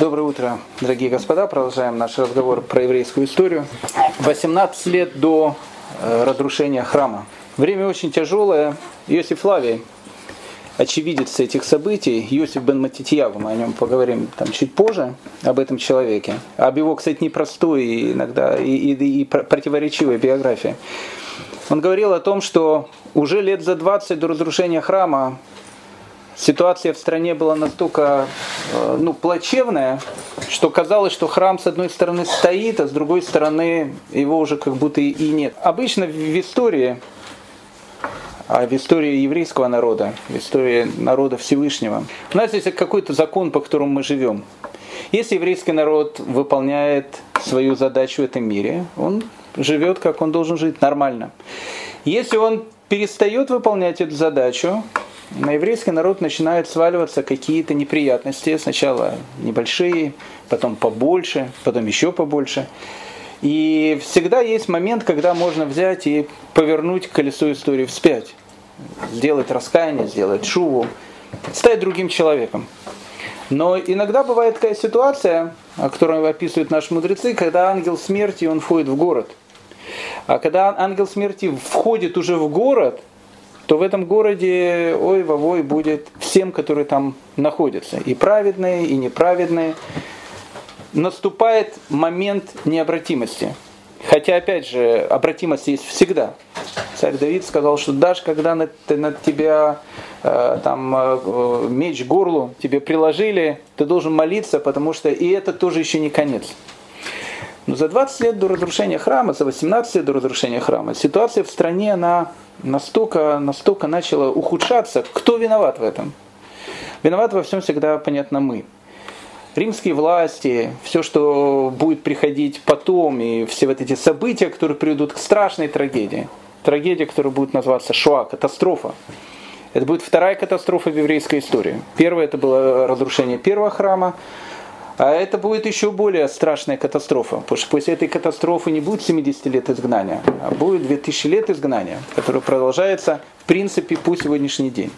Доброе утро, дорогие господа. Продолжаем наш разговор про еврейскую историю. 18 лет до э, разрушения храма. Время очень тяжелое. Иосиф Флавий, очевидец этих событий, Иосиф бен Матитьяву, мы о нем поговорим там чуть позже, об этом человеке. Об его, кстати, непростой иногда и, и, и противоречивой биографии. Он говорил о том, что уже лет за 20 до разрушения храма ситуация в стране была настолько э, ну, плачевная, что казалось, что храм с одной стороны стоит, а с другой стороны его уже как будто и нет. Обычно в истории, а в истории еврейского народа, в истории народа Всевышнего, у нас есть какой-то закон, по которому мы живем. Если еврейский народ выполняет свою задачу в этом мире, он живет, как он должен жить, нормально. Если он перестает выполнять эту задачу, на еврейский народ начинают сваливаться какие-то неприятности. Сначала небольшие, потом побольше, потом еще побольше. И всегда есть момент, когда можно взять и повернуть колесо истории вспять. Сделать раскаяние, сделать шуву, стать другим человеком. Но иногда бывает такая ситуация, о которой описывают наши мудрецы, когда ангел смерти, он входит в город. А когда ангел смерти входит уже в город, то в этом городе ой вовой будет всем, которые там находятся, и праведные, и неправедные. Наступает момент необратимости. Хотя, опять же, обратимость есть всегда. Царь Давид сказал, что даже когда над, над тебя э, там, э, меч горлу тебе приложили, ты должен молиться, потому что и это тоже еще не конец. Но за 20 лет до разрушения храма, за 18 лет до разрушения храма, ситуация в стране, она настолько, настолько начало ухудшаться. Кто виноват в этом? Виноват во всем всегда, понятно, мы. Римские власти, все, что будет приходить потом, и все вот эти события, которые приведут к страшной трагедии. Трагедия, которая будет называться Шоа, катастрофа. Это будет вторая катастрофа в еврейской истории. Первая это было разрушение первого храма, а это будет еще более страшная катастрофа, потому что после этой катастрофы не будет 70 лет изгнания, а будет 2000 лет изгнания, которое продолжается в принципе по сегодняшний день.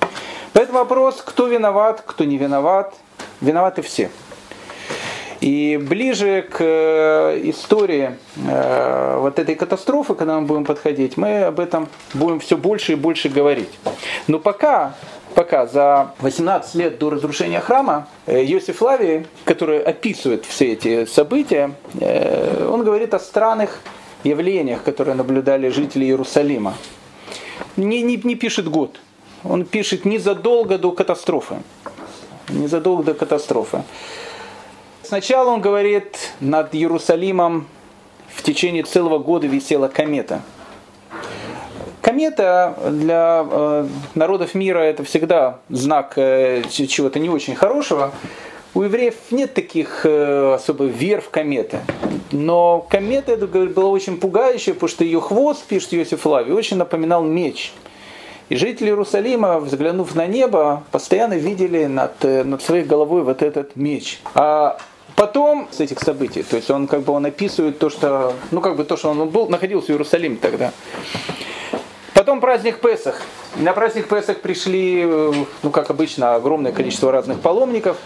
Поэтому вопрос, кто виноват, кто не виноват, виноваты все. И ближе к э, истории э, вот этой катастрофы, когда мы будем подходить, мы об этом будем все больше и больше говорить. Но пока пока за 18 лет до разрушения храма э, Йосиф Лави, который описывает все эти события, э, он говорит о странных явлениях, которые наблюдали жители Иерусалима. Не, не, не пишет год, он пишет незадолго до катастрофы. Незадолго до катастрофы. Сначала он говорит, над Иерусалимом в течение целого года висела комета – Комета для э, народов мира это всегда знак э, чего-то не очень хорошего. У евреев нет таких э, особо вер в кометы. Но комета это была очень пугающая, потому что ее хвост, пишет Иосиф Лави, очень напоминал меч. И жители Иерусалима, взглянув на небо, постоянно видели над, э, над своей головой вот этот меч. А потом с этих событий, то есть он как бы он описывает то, что, ну как бы то, что он был, находился в Иерусалиме тогда. Потом праздник Песах. На праздник Песах пришли, ну как обычно, огромное количество разных паломников.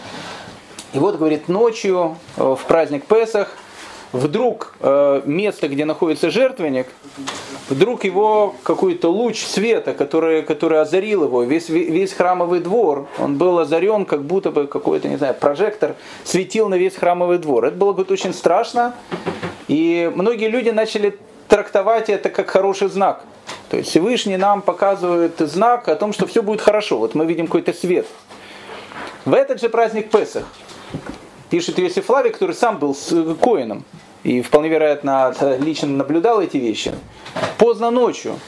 И вот, говорит, ночью э, в праздник Песах вдруг э, место, где находится жертвенник, вдруг его какой-то луч света, который, который озарил его, весь, весь храмовый двор, он был озарен, как будто бы какой-то, не знаю, прожектор светил на весь храмовый двор. Это было говорит, очень страшно, и многие люди начали трактовать это как хороший знак. То есть Всевышний нам показывает знак о том, что все будет хорошо. Вот мы видим какой-то свет. В этот же праздник Песах пишет Иосиф Флавий, который сам был с коином и вполне вероятно лично наблюдал эти вещи. Поздно ночью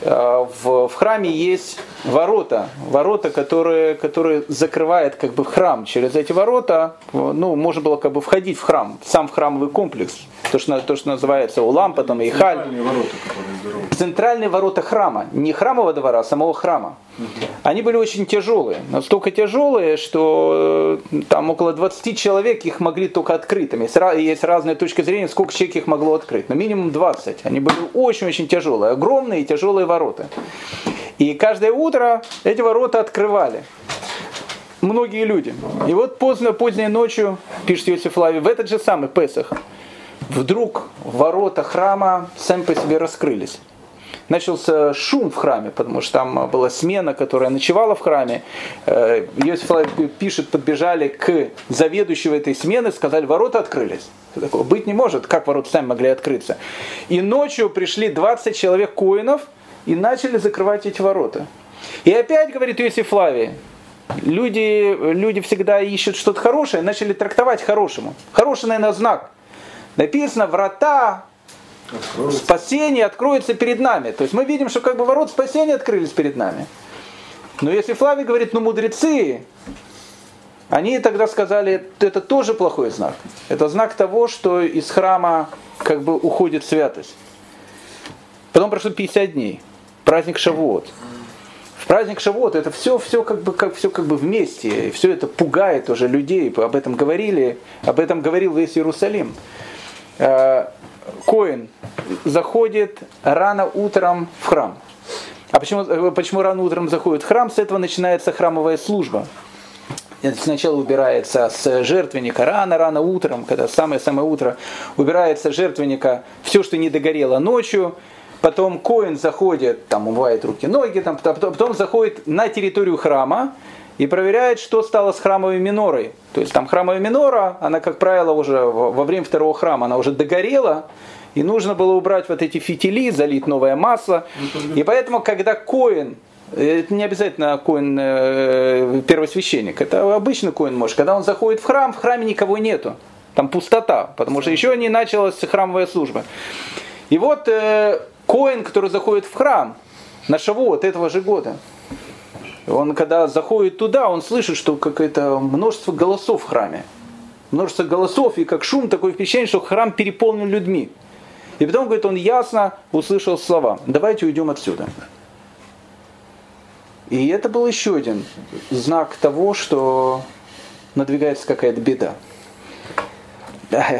э, в храме есть ворота, ворота, которые, которые закрывают как бы храм. Через эти ворота ну, можно было как бы входить в храм, сам в храмовый комплекс то, что, то, что называется Улам, потом Ихаль. Центральные ворота, Центральные ворота храма, не храмового двора, а самого храма. Угу. Они были очень тяжелые, настолько тяжелые, что э, там около 20 человек их могли только открыть. Там есть, есть разные точки зрения, сколько человек их могло открыть, но минимум 20. Они были очень-очень тяжелые, огромные и тяжелые ворота. И каждое утро эти ворота открывали. многие люди. И вот поздно, поздней ночью, пишет Иосиф Лави, в этот же самый Песах, вдруг ворота храма сами по себе раскрылись. Начался шум в храме, потому что там была смена, которая ночевала в храме. Э, Иосиф Лави пишет, подбежали к заведующему этой смены, сказали, ворота открылись. Такого быть не может, как ворота сами могли открыться. И ночью пришли 20 человек коинов и начали закрывать эти ворота. И опять, говорит Иосиф Флавий, люди, люди всегда ищут что-то хорошее, начали трактовать хорошему. Хороший, наверное, знак. Написано, врата откроются. спасения откроются перед нами. То есть мы видим, что как бы ворот спасения открылись перед нами. Но если Флавий говорит, ну мудрецы, они тогда сказали, это тоже плохой знак. Это знак того, что из храма как бы уходит святость. Потом прошло 50 дней. Праздник Шавуот праздник Шавот, это все, все как бы, как, все как бы вместе, и все это пугает уже людей, об этом говорили, об этом говорил весь Иерусалим. Э, Коин заходит рано утром в храм. А почему, э, почему рано утром заходит в храм? С этого начинается храмовая служба. Сначала убирается с жертвенника рано-рано утром, когда самое-самое утро убирается с жертвенника все, что не догорело ночью, потом Коин заходит, там умывает руки, ноги, там, потом, потом заходит на территорию храма и проверяет, что стало с храмовой минорой. То есть там храмовая минора, она, как правило, уже во время второго храма, она уже догорела, и нужно было убрать вот эти фитили, залить новое масло. И поэтому, когда Коин это не обязательно коин э, первосвященник, это обычный коин может. Когда он заходит в храм, в храме никого нету. Там пустота, потому что еще не началась храмовая служба. И вот э, Коин, который заходит в храм на Шавуот этого же года, он когда заходит туда, он слышит, что какое-то множество голосов в храме. Множество голосов, и как шум, такое впечатление, что храм переполнен людьми. И потом, говорит, он ясно услышал слова, давайте уйдем отсюда. И это был еще один знак того, что надвигается какая-то беда.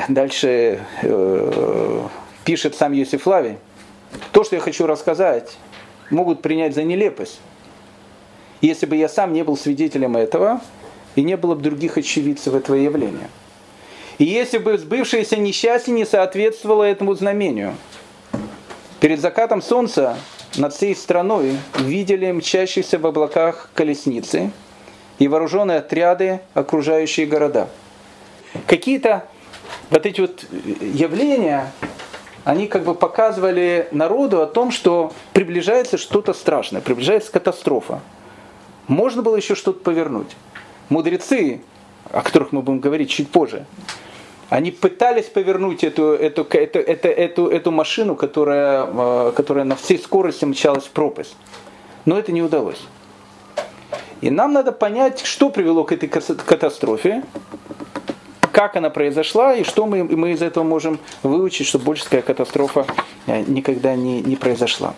Дальше э, пишет сам Юсиф Лави, то, что я хочу рассказать, могут принять за нелепость, если бы я сам не был свидетелем этого и не было бы других очевидцев этого явления. И если бы сбывшееся несчастье не соответствовало этому знамению. Перед закатом солнца над всей страной видели мчащиеся в облаках колесницы и вооруженные отряды, окружающие города. Какие-то вот эти вот явления, они как бы показывали народу о том, что приближается что-то страшное, приближается катастрофа. Можно было еще что-то повернуть. Мудрецы, о которых мы будем говорить чуть позже, они пытались повернуть эту, эту, эту, эту, эту, эту машину, которая, э, которая на всей скорости мчалась в пропасть. Но это не удалось. И нам надо понять, что привело к этой катастрофе, как она произошла и что мы, мы из этого можем выучить, чтобы больше такая катастрофа э, никогда не, не произошла.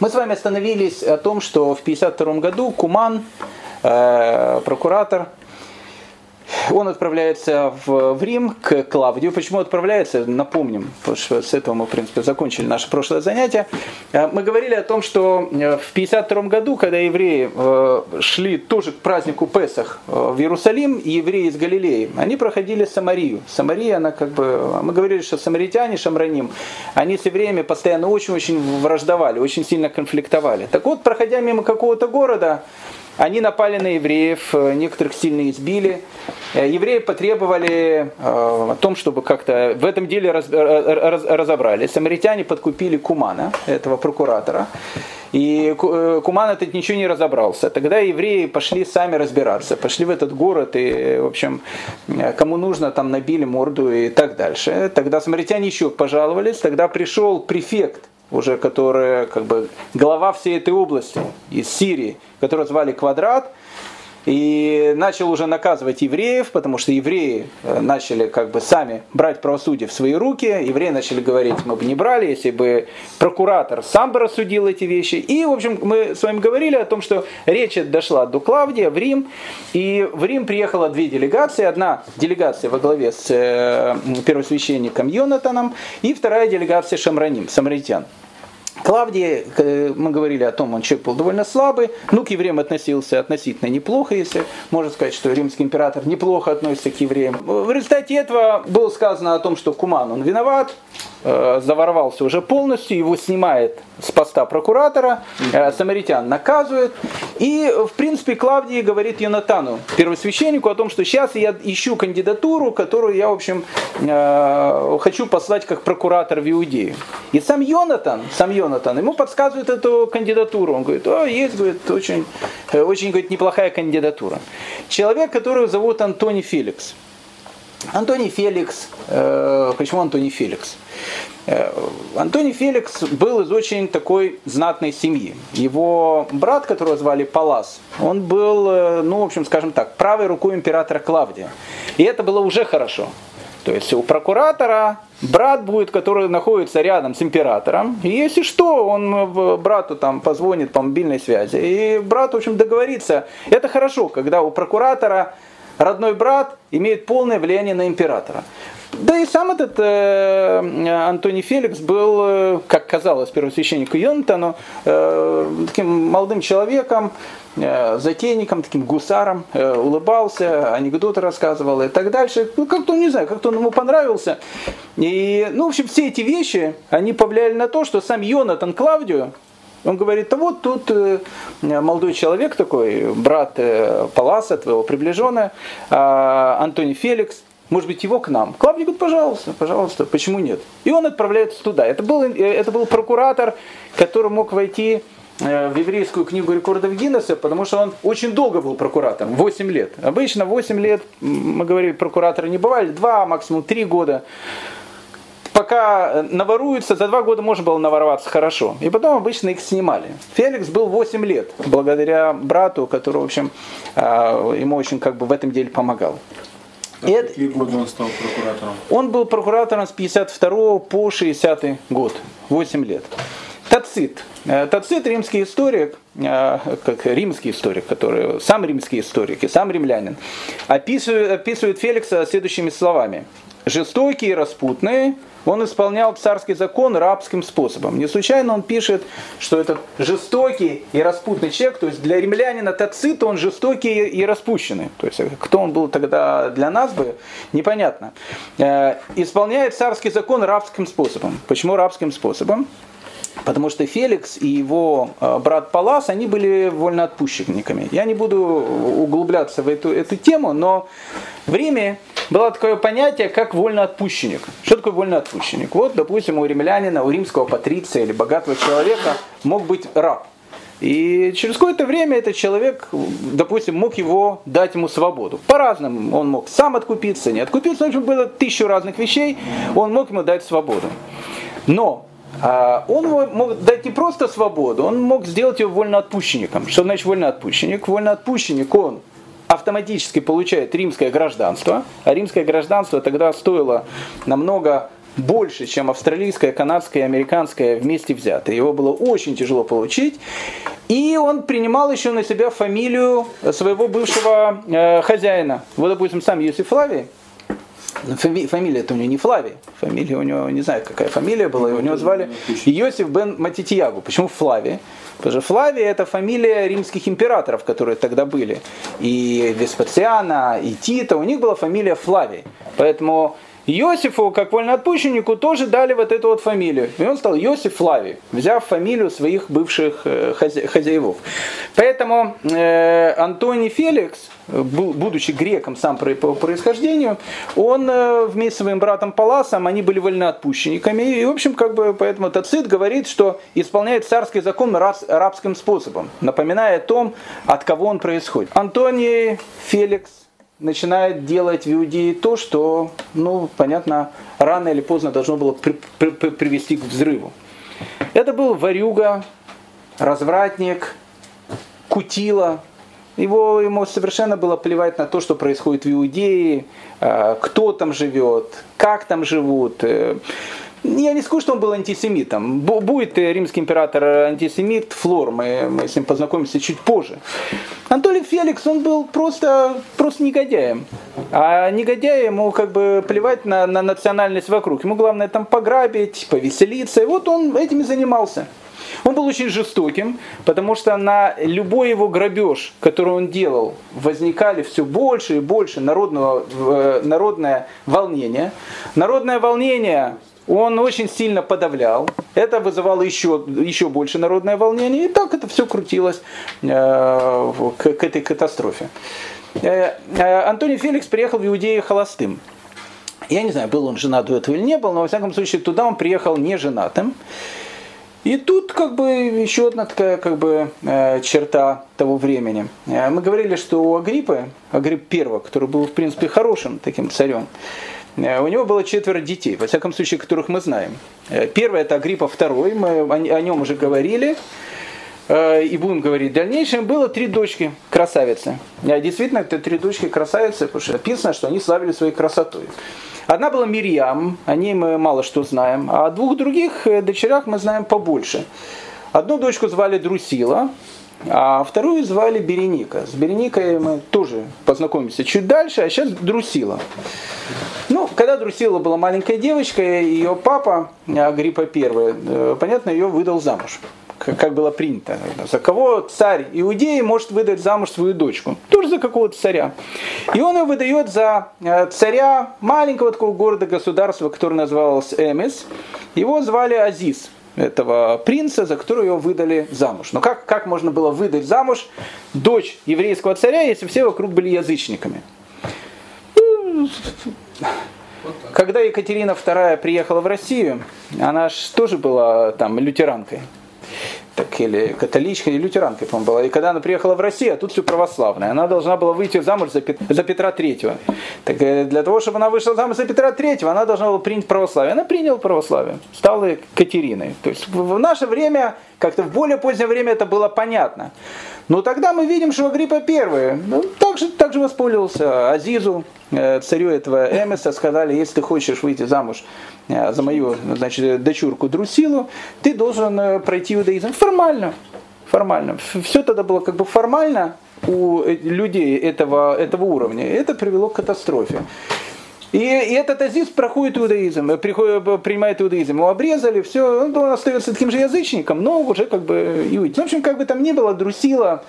Мы с вами остановились о том, что в 1952 году Куман, э, прокуратор, он отправляется в, в Рим к Клавдию. Почему отправляется? Напомним, потому что с этого мы, в принципе, закончили наше прошлое занятие. Э, мы говорили о том, что э, в 52 году, когда евреи э, шли тоже к празднику Песах в Иерусалим, евреи из Галилеи, они проходили Самарию. Самария, она как бы... Мы говорили, что самаритяне, шамраним, они с евреями постоянно очень-очень враждовали, очень сильно конфликтовали. Так вот, проходя мимо какого-то города, они напали на евреев, э, некоторых сильно избили. Э, евреи потребовали э, о том, чтобы как-то в этом деле разобрались. Самаритяне подкупили Кумана, этого прокуратора. И Куман этот ничего не разобрался. Тогда евреи пошли сами разбираться. Пошли в этот город и, в общем, кому нужно, там набили морду и так дальше. Тогда самаритяне еще пожаловались. Тогда пришел префект уже которая как бы глава всей этой области из Сирии, которого звали Квадрат, и начал уже наказывать евреев, потому что евреи э, начали как бы сами брать правосудие в свои руки. Евреи начали говорить, мы бы не брали, если бы прокуратор сам бы рассудил эти вещи. И, в общем, мы с вами говорили о том, что речь дошла до Клавдия в Рим. И в Рим приехала две делегации. Одна делегация во главе с э, первосвященником Йонатаном, и вторая делегация Шамраним, самаритян. Клавдий, мы говорили о том, он человек был довольно слабый, ну, к евреям относился относительно неплохо, если можно сказать, что римский император неплохо относится к евреям. В результате этого было сказано о том, что Куман, он виноват, э, заворовался уже полностью, его снимает с поста прокуратора, э, самаритян наказывает, и, в принципе, Клавдий говорит Йонатану, первосвященнику, о том, что сейчас я ищу кандидатуру, которую я, в общем, э, хочу послать как прокуратор в Иудею. И сам Йонатан, сам Йонатан, ему подсказывает эту кандидатуру. Он говорит, о, есть, говорит, очень, э, очень говорит, неплохая кандидатура. Человек, которого зовут Антоний Феликс. Антоний Феликс, э, почему Антоний Феликс? Э, Антоний Феликс был из очень такой знатной семьи. Его брат, которого звали Палас, он был, э, ну, в общем, скажем так, правой рукой императора Клавдия. И это было уже хорошо. То есть у прокуратора брат будет, который находится рядом с императором. И если что, он брату там позвонит по мобильной связи. И брат, в общем, договорится. Это хорошо, когда у прокуратора родной брат имеет полное влияние на императора. Да и сам этот э, Антоний Феликс был, э, как казалось первосвященнику Йонатану, э, таким молодым человеком, э, затейником, таким гусаром, э, улыбался, анекдоты рассказывал и так дальше. Ну, как-то, не знаю, как-то он ему понравился. И, ну, в общем, все эти вещи, они повлияли на то, что сам Йонатан Клавдию, он говорит, а вот тут э, молодой человек такой, брат э, Паласа, твоего приближенного, а, Антоний Феликс, может быть, его к нам. Клавдий говорит, пожалуйста, пожалуйста, почему нет? И он отправляется туда. Это был, э, это был прокуратор, который мог войти в еврейскую книгу рекордов Гиннесса, потому что он очень долго был прокуратором, 8 лет. Обычно 8 лет, мы говорили, прокураторы не бывали, 2, максимум 3 года пока наворуются, за два года можно было навороваться хорошо. И потом обычно их снимали. Феликс был 8 лет, благодаря брату, который, в общем, ему очень как бы в этом деле помогал. И какие годы он стал прокуратором? Он был прокуратором с 52 по 60 год, 8 лет. Тацит. Э, Тацит римский историк, э, как римский историк, который сам римский историк и сам римлянин, описывает, описывает Феликса следующими словами. Жестокий и распутный, он исполнял царский закон рабским способом. Не случайно он пишет, что этот жестокий и распутный человек, то есть для римлянина Тацит он жестокий и распущенный. То есть кто он был тогда для нас бы, непонятно. Э, исполняет царский закон рабским способом. Почему рабским способом? Потому что Феликс и его э, брат Палас, они были вольноотпущенниками. Я не буду углубляться в эту, эту тему, но в Риме было такое понятие, как вольноотпущенник. Что такое вольноотпущенник? Вот, допустим, у римлянина, у римского патриция или богатого человека мог быть раб. И через какое-то время этот человек, допустим, мог его дать ему свободу. По-разному. Он мог сам откупиться, не откупиться. В общем, было тысячу разных вещей. Он мог ему дать свободу. Но он мог дать не просто свободу, он мог сделать его вольноотпущенником. Что значит вольноотпущенник? Вольноотпущенник, он автоматически получает римское гражданство, а римское гражданство тогда стоило намного больше, чем австралийское, канадское и американское вместе взятое. Его было очень тяжело получить. И он принимал еще на себя фамилию своего бывшего э, хозяина. Вот, допустим, сам Юсиф Флавий, Фамилия это у него не Флавий. Фамилия у него, не знаю, какая фамилия была. У него звали Иосиф бен Матитиягу. Почему Флавий? Потому что Флавий это фамилия римских императоров, которые тогда были. И Веспациана, и Тита. У них была фамилия Флавий. Поэтому Иосифу, как вольноотпущеннику, тоже дали вот эту вот фамилию. И он стал Иосиф Флавий, взяв фамилию своих бывших э, хозяевов. Поэтому э, Антоний Феликс, будучи греком сам по происхождению, он э, вместе с своим братом Паласом, они были вольноотпущенниками. И, в общем, как бы, поэтому Тацит говорит, что исполняет царский закон рабским способом, напоминая о том, от кого он происходит. Антоний Феликс начинает делать в Иудее то, что, ну, понятно, рано или поздно должно было при, при, при, привести к взрыву. Это был варюга, развратник, кутила. Его, ему совершенно было плевать на то, что происходит в Иудее, а, кто там живет, как там живут. Я не скажу, что он был антисемитом. Будет римский император антисемит, Флор, мы, мы с ним познакомимся чуть позже. Анатолий Феликс, он был просто, просто негодяем. А негодяй ему как бы плевать на, на национальность вокруг. Ему главное там пограбить, повеселиться. И вот он этим и занимался. Он был очень жестоким, потому что на любой его грабеж, который он делал, возникали все больше и больше народного, э, народное волнение. Народное волнение он очень сильно подавлял. Это вызывало еще, еще больше народное волнение. И так это все крутилось э, к, к этой катастрофе. Э, э, Антоний Феликс приехал в Иудею холостым. Я не знаю, был он женат до этого или не был, но во всяком случае туда он приехал не женатым. И тут как бы еще одна такая как бы э, черта того времени. Э, мы говорили, что у Агриппы, Агрипп I, который был в принципе хорошим таким царем, у него было четверо детей, во всяком случае, которых мы знаем. Э, первый это Агриппа II, мы о, нем уже говорили. Э, и будем говорить в дальнейшем, было три дочки красавицы. Действительно, это три дочки красавицы, потому что написано, что они славили своей красотой. Одна была Мирьям, о ней мы мало что знаем, а о двух других э, дочерях мы знаем побольше. Одну дочку звали Друсила, а вторую звали Береника. С Береникой мы тоже познакомимся чуть дальше, а сейчас Друсила. Ну, когда Друсила была маленькая девочка, ее папа, Агриппа I, э, понятно, ее выдал замуж как было принято. За кого царь Иудеи может выдать замуж свою дочку? Тоже за какого-то царя. И он ее выдает за э, царя маленького такого города-государства, который назывался Эмис. Его звали Азиз этого принца, за которого его выдали замуж. Но как, как можно было выдать замуж дочь еврейского царя, если все вокруг были язычниками? Когда Екатерина II приехала в Россию, она же тоже была там лютеранкой так, или католичка, или лютеранкой, по-моему, была. И когда она приехала в Россию, а тут все православное, она должна была выйти замуж за, Пет... за Петра Третьего. Так э, для того, чтобы она вышла замуж за Петра Третьего, она должна была принять православие. Она приняла православие, стала Катериной. То есть в наше время, как-то в более позднее время это было понятно. Но тогда мы видим, что Агриппа I ну, также, также воспользовался Азизу, э, царю этого Эмеса, сказали, если ты хочешь выйти замуж э, за мою значит, дочурку Друсилу, ты должен э, пройти иудаизм формально. Формально. Все тогда было как бы формально у людей этого, этого уровня. Это привело к катастрофе. И, и этот Азиз проходит иудаизм, э, приходит, э, принимает иудаизм. Его обрезали, все, он остается таким же язычником, но уже как бы иудей. В общем, как бы там ни было, Друсила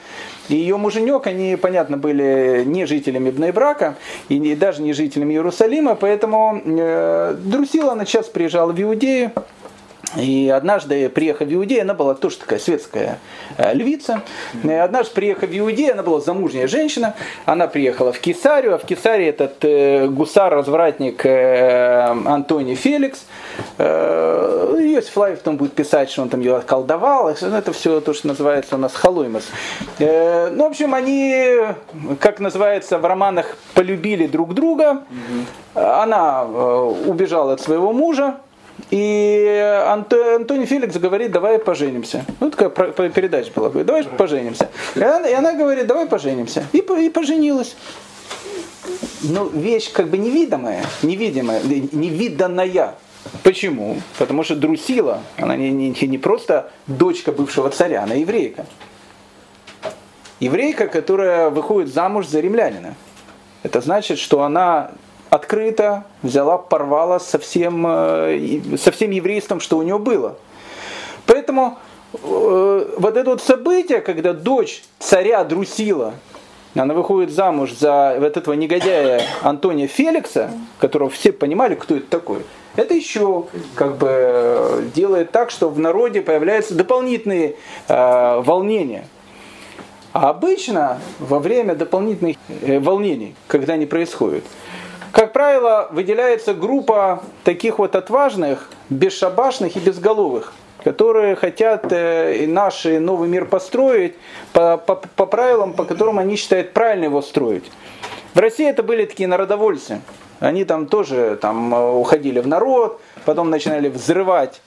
и ее муженек, они, понятно, были не жителями Бнайбрака и не, даже не жителями Иерусалима, поэтому э, Друсила, она сейчас приезжала в Иудею, и однажды, приехав в Иудею, она была тоже такая светская э, львица. И однажды, приехав в Иудею, она была замужняя женщина. Она приехала в Кесарию, а в Кесарии этот э, гусар-развратник э, Антоний Феликс. Э, Иосиф Флавий потом будет писать, что он там ее отколдовал. Это все то, что называется у нас халуймас. Э, ну, в общем, они, как называется в романах, полюбили друг друга. Она э, убежала от своего мужа, и Антоний Феликс говорит, давай поженимся. Ну, такая передача была, давай поженимся. И она, и она говорит, давай поженимся. И, и поженилась. Ну, вещь как бы невидимая, невидимая, невиданная. Почему? Потому что Друсила, она не, не, не просто дочка бывшего царя, она еврейка. Еврейка, которая выходит замуж за римлянина. Это значит, что она открыто взяла, порвала со всем, э, со всем еврейством, что у нее было. Поэтому э, вот это вот событие, когда дочь царя Друсила, она выходит замуж за вот этого негодяя Антония Феликса, которого все понимали, кто это такой, это еще как бы делает так, что в народе появляются дополнительные э, волнения. А обычно во время дополнительных э, волнений, когда они происходят, как правило, выделяется группа таких вот отважных, бесшабашных и безголовых, которые хотят э, наш новый мир построить по, по, по правилам, по которым они считают правильно его строить. В России это были такие народовольцы. Они там тоже там, э, уходили в народ, потом начинали взрывать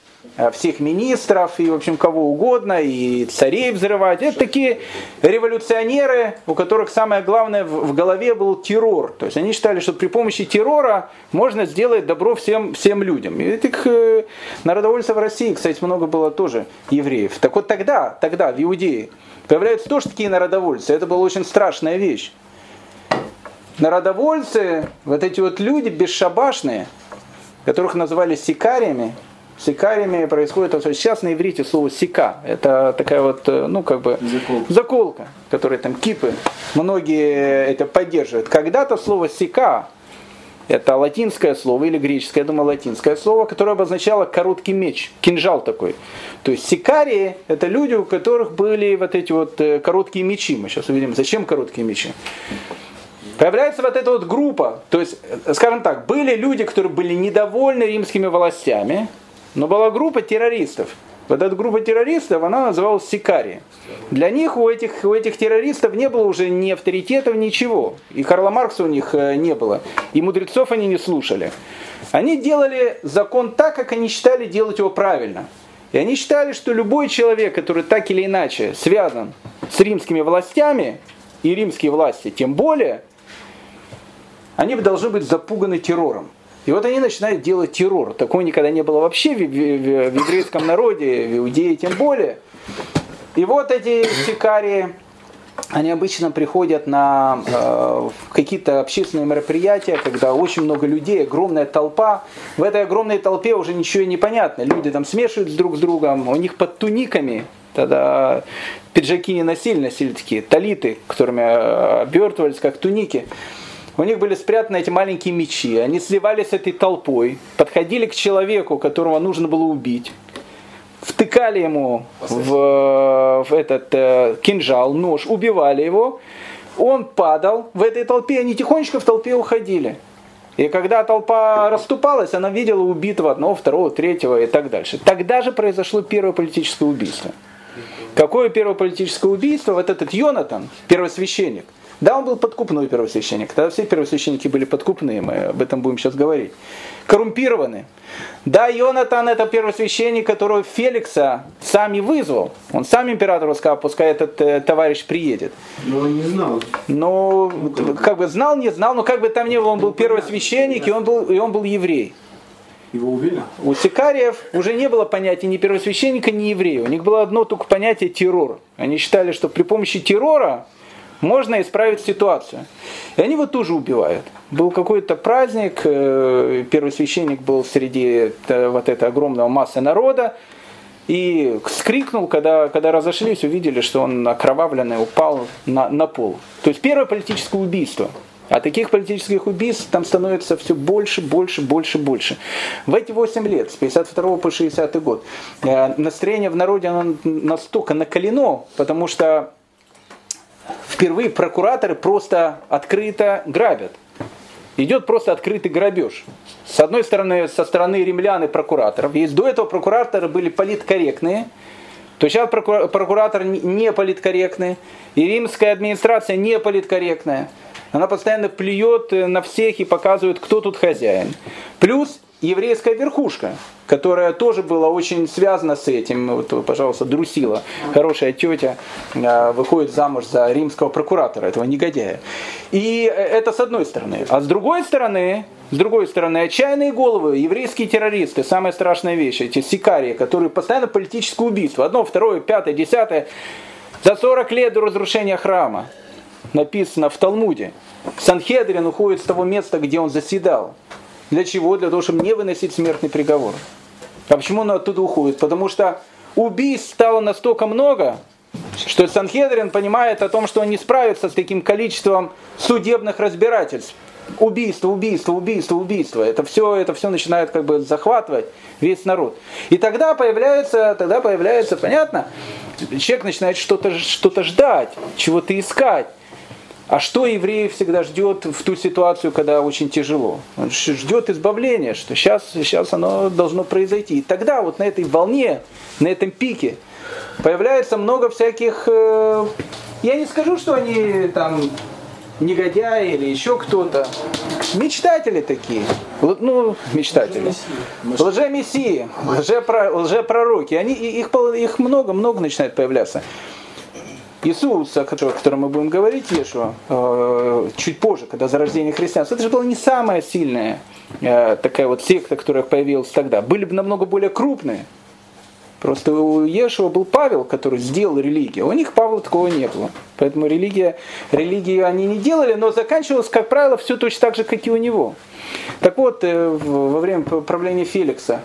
всех министров и, в общем, кого угодно, и царей взрывать. Это такие революционеры, у которых самое главное в голове был террор. То есть они считали, что при помощи террора можно сделать добро всем, всем людям. И этих э, народовольцев в России, кстати, много было тоже евреев. Так вот тогда, тогда в Иудее появляются тоже такие народовольцы. Это была очень страшная вещь. Народовольцы, вот эти вот люди бесшабашные, которых называли сикариями, Сикариями происходит, то есть сейчас на иврите слово сика, это такая вот, э, ну как бы Заколка. заколка, которая там кипы, многие это поддерживают. Когда-то слово сика, это латинское слово или греческое, я думаю, латинское слово, которое обозначало короткий меч, кинжал такой. То есть сикарии – это люди, у которых были вот эти вот э, короткие мечи. Мы сейчас увидим, зачем короткие мечи. Появляется вот эта вот группа, то есть, э, скажем так, были люди, которые были недовольны римскими властями, но была группа террористов. Вот эта группа террористов, она называлась Сикари. Для них, у этих, у этих террористов не было уже ни авторитетов, ничего. И Карла Маркса у них э, не было. И мудрецов они не слушали. Они делали закон так, как они считали делать его правильно. И они считали, что любой человек, который так или иначе связан с римскими властями, и римские власти тем более, они должны быть запуганы террором. И вот они начинают делать террор. Такого никогда не было вообще в, в- в- еврейском народе, в Иудее тем более. И вот эти сикарии, они обычно приходят на э, какие-то общественные мероприятия, когда очень много людей, огромная толпа. В этой огромной толпе уже ничего не понятно. Люди там смешиваются друг с другом, у них под туниками Тогда пиджаки не носили, носили такие талиты, которыми э, обертывались, как туники. У них были спрятаны эти маленькие мечи. Они сливались с этой толпой, подходили к человеку, которого нужно было убить, втыкали ему в, в этот э, кинжал, нож, убивали его. Он падал в этой толпе, они тихонечко в толпе уходили. И когда толпа расступалась, она видела убитого одного, второго, третьего и так дальше. Тогда же произошло первое политическое убийство. Какое первое политическое убийство? Вот этот Йонатан, первосвященник. Да, он был подкупной первосвященник. Тогда все первосвященники были подкупные, мы об этом будем сейчас говорить. Коррумпированы. Да, Йонатан это первосвященник, которого Феликса сам и вызвал. Он сам императору сказал, пускай этот э, товарищ приедет. Но он не знал. Но как бы знал, не знал, но как бы там ни было, он был первосвященник, и он был, и он был еврей. Его убили? У сикариев уже не было понятия ни первосвященника, ни еврея. У них было одно только понятие террор. Они считали, что при помощи террора можно исправить ситуацию. И они его тоже убивают. Был какой-то праздник, э, первосвященник был среди э, вот этой огромного массы народа, и скрикнул, когда, когда разошлись, увидели, что он окровавленный упал на, на пол. То есть первое политическое убийство. А таких политических убийств там становится все больше, больше, больше, больше. В эти 8 лет, с 52 по 60 год, э, настроение в народе оно настолько накалено, потому что впервые прокураторы просто открыто грабят. Идет просто открытый грабеж. С одной стороны, со стороны римлян и прокураторов. Есть до этого прокураторы были политкорректные, то сейчас прокура- прокуратор не политкорректный, и римская администрация не политкорректная. Она постоянно плюет на всех и показывает, кто тут хозяин. Плюс еврейская верхушка, которая тоже была очень связана с этим. Вот, пожалуйста, Друсила, хорошая тетя, э, выходит замуж за римского прокуратора, этого негодяя. И это с одной стороны. А с другой стороны, с другой стороны, отчаянные головы, еврейские террористы, самая страшная вещь, эти сикарии, которые постоянно политическое убийство. Одно, второе, пятое, десятое. За 40 лет до разрушения храма написано в Талмуде. Санхедрин уходит с того места, где он заседал. Для чего? Для того, чтобы не выносить смертный приговор. А почему он оттуда уходит? Потому что убийств стало настолько много, что Санхедрин понимает о том, что он не справится с таким количеством судебных разбирательств. Убийство, убийство, убийство, убийство. Это все, это все начинает как бы захватывать весь народ. И тогда появляется, тогда появляется, понятно, человек начинает что-то что ждать, чего-то искать. А что еврей всегда ждет в ту ситуацию, когда очень тяжело? Он ждет избавления, что сейчас, сейчас оно должно произойти. И тогда вот на этой волне, на этом пике появляется много всяких... Э, я не скажу, что они там негодяи или еще кто-то. Мечтатели такие. Ну, мечтатели. Лже-мессии, лже-пророки. Они, их, их много-много начинает появляться. Иисус, о котором мы будем говорить, Ешуа, чуть позже, когда зарождение христианства, это же была не самая сильная такая вот секта, которая появилась тогда. Были бы намного более крупные. Просто у Ешуа был Павел, который сделал религию. У них Павла такого не было. Поэтому религия, религию они не делали, но заканчивалось, как правило, все точно так же, как и у него. Так вот, во время правления Феликса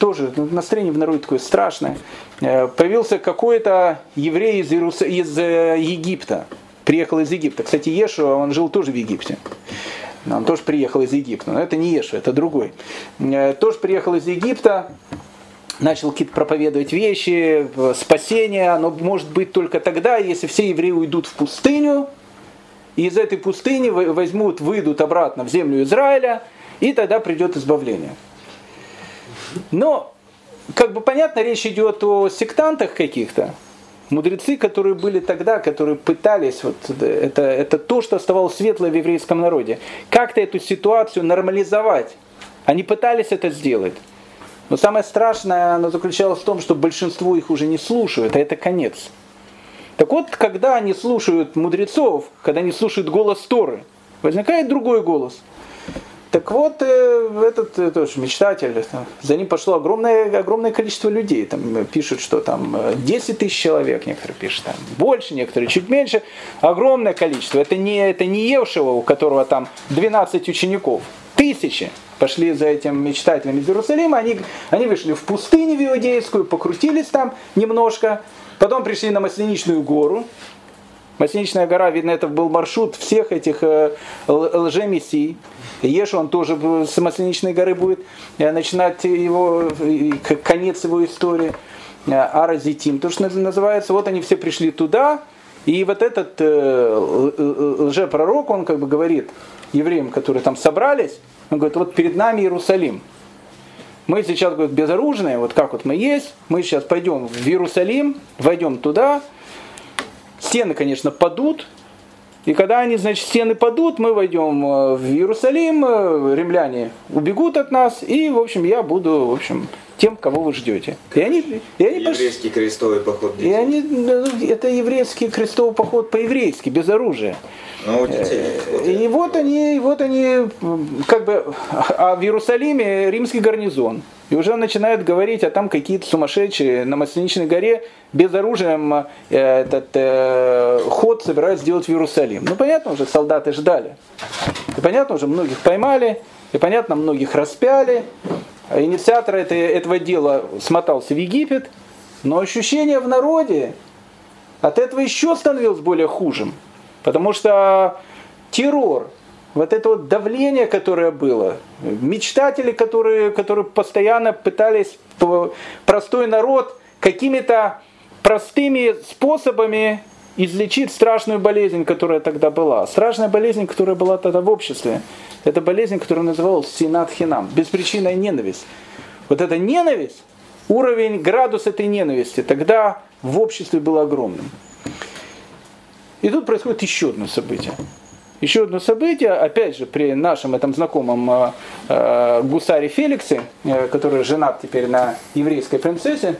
тоже настроение в народе такое страшное. Появился какой-то еврей из, Иерус... из Египта. Приехал из Египта. Кстати, Ешу, он жил тоже в Египте. Он тоже приехал из Египта. Но это не Ешу, это другой. Тоже приехал из Египта начал какие-то проповедовать вещи, спасение, оно может быть только тогда, если все евреи уйдут в пустыню, и из этой пустыни возьмут, выйдут обратно в землю Израиля, и тогда придет избавление. Но, как бы понятно, речь идет о сектантах каких-то, мудрецы, которые были тогда, которые пытались, вот это, это то, что оставалось светлое в еврейском народе, как-то эту ситуацию нормализовать. Они пытались это сделать. Но самое страшное, оно заключалось в том, что большинство их уже не слушают, а это конец. Так вот, когда они слушают мудрецов, когда они слушают голос Торы, возникает другой голос. Так вот, э, этот э, тоже мечтатель, за ним пошло огромное, огромное количество людей. Там пишут, что там 10 э, тысяч человек, некоторые пишут, там больше, некоторые чуть меньше. Огромное количество. Это не, это не Евшева, у которого там 12 учеников. Тысячи пошли за этим мечтателем из Иерусалима. Они, они вышли в пустыню в Иудейскую, покрутились там немножко. Потом пришли на Масленичную гору. Масленичная гора, видно, это был маршрут всех этих э, лжемессий. Ешу он тоже с Масленичной горы будет э, начинать его, конец его истории. Э, Аразитим, то, что называется. Вот они все пришли туда, и вот этот э, лжепророк, он как бы говорит евреям, которые там собрались, он говорит, вот перед нами Иерусалим. Мы сейчас, говорит, безоружные, вот как вот мы есть, мы сейчас пойдем в Иерусалим, войдем туда, стены, конечно, падут, и когда они, значит, стены падут, мы войдем э, в Иерусалим, э, римляне убегут от нас, и, в общем, я буду, в общем, тем, кого вы ждете. И они, и они еврейский пош... крестовый поход. И они, ну, это еврейский крестовый поход по-еврейски, без оружия. Ну, детей, вот и вот они, вот они, как бы, а в Иерусалиме римский гарнизон. И уже начинают говорить, а там какие-то сумасшедшие на Масленичной горе без оружия э, этот э, ход собираются сделать в Иерусалим. Ну, понятно, уже солдаты ждали. И понятно, уже многих поймали, и понятно, многих распяли. А инициатор это, этого дела смотался в Египет, но ощущение в народе от этого еще становилось более хужим. Потому что террор, вот это вот давление, которое было, мечтатели, которые, которые постоянно пытались простой народ какими-то простыми способами излечить страшную болезнь, которая тогда была. Страшная болезнь, которая была тогда в обществе. Это болезнь, которая называлась синат хинам, беспричинная ненависть. Вот эта ненависть, уровень, градус этой ненависти тогда в обществе был огромным. И тут происходит еще одно событие. Еще одно событие, опять же, при нашем этом знакомом э, э, гусаре Феликсе, э, который женат теперь на еврейской принцессе,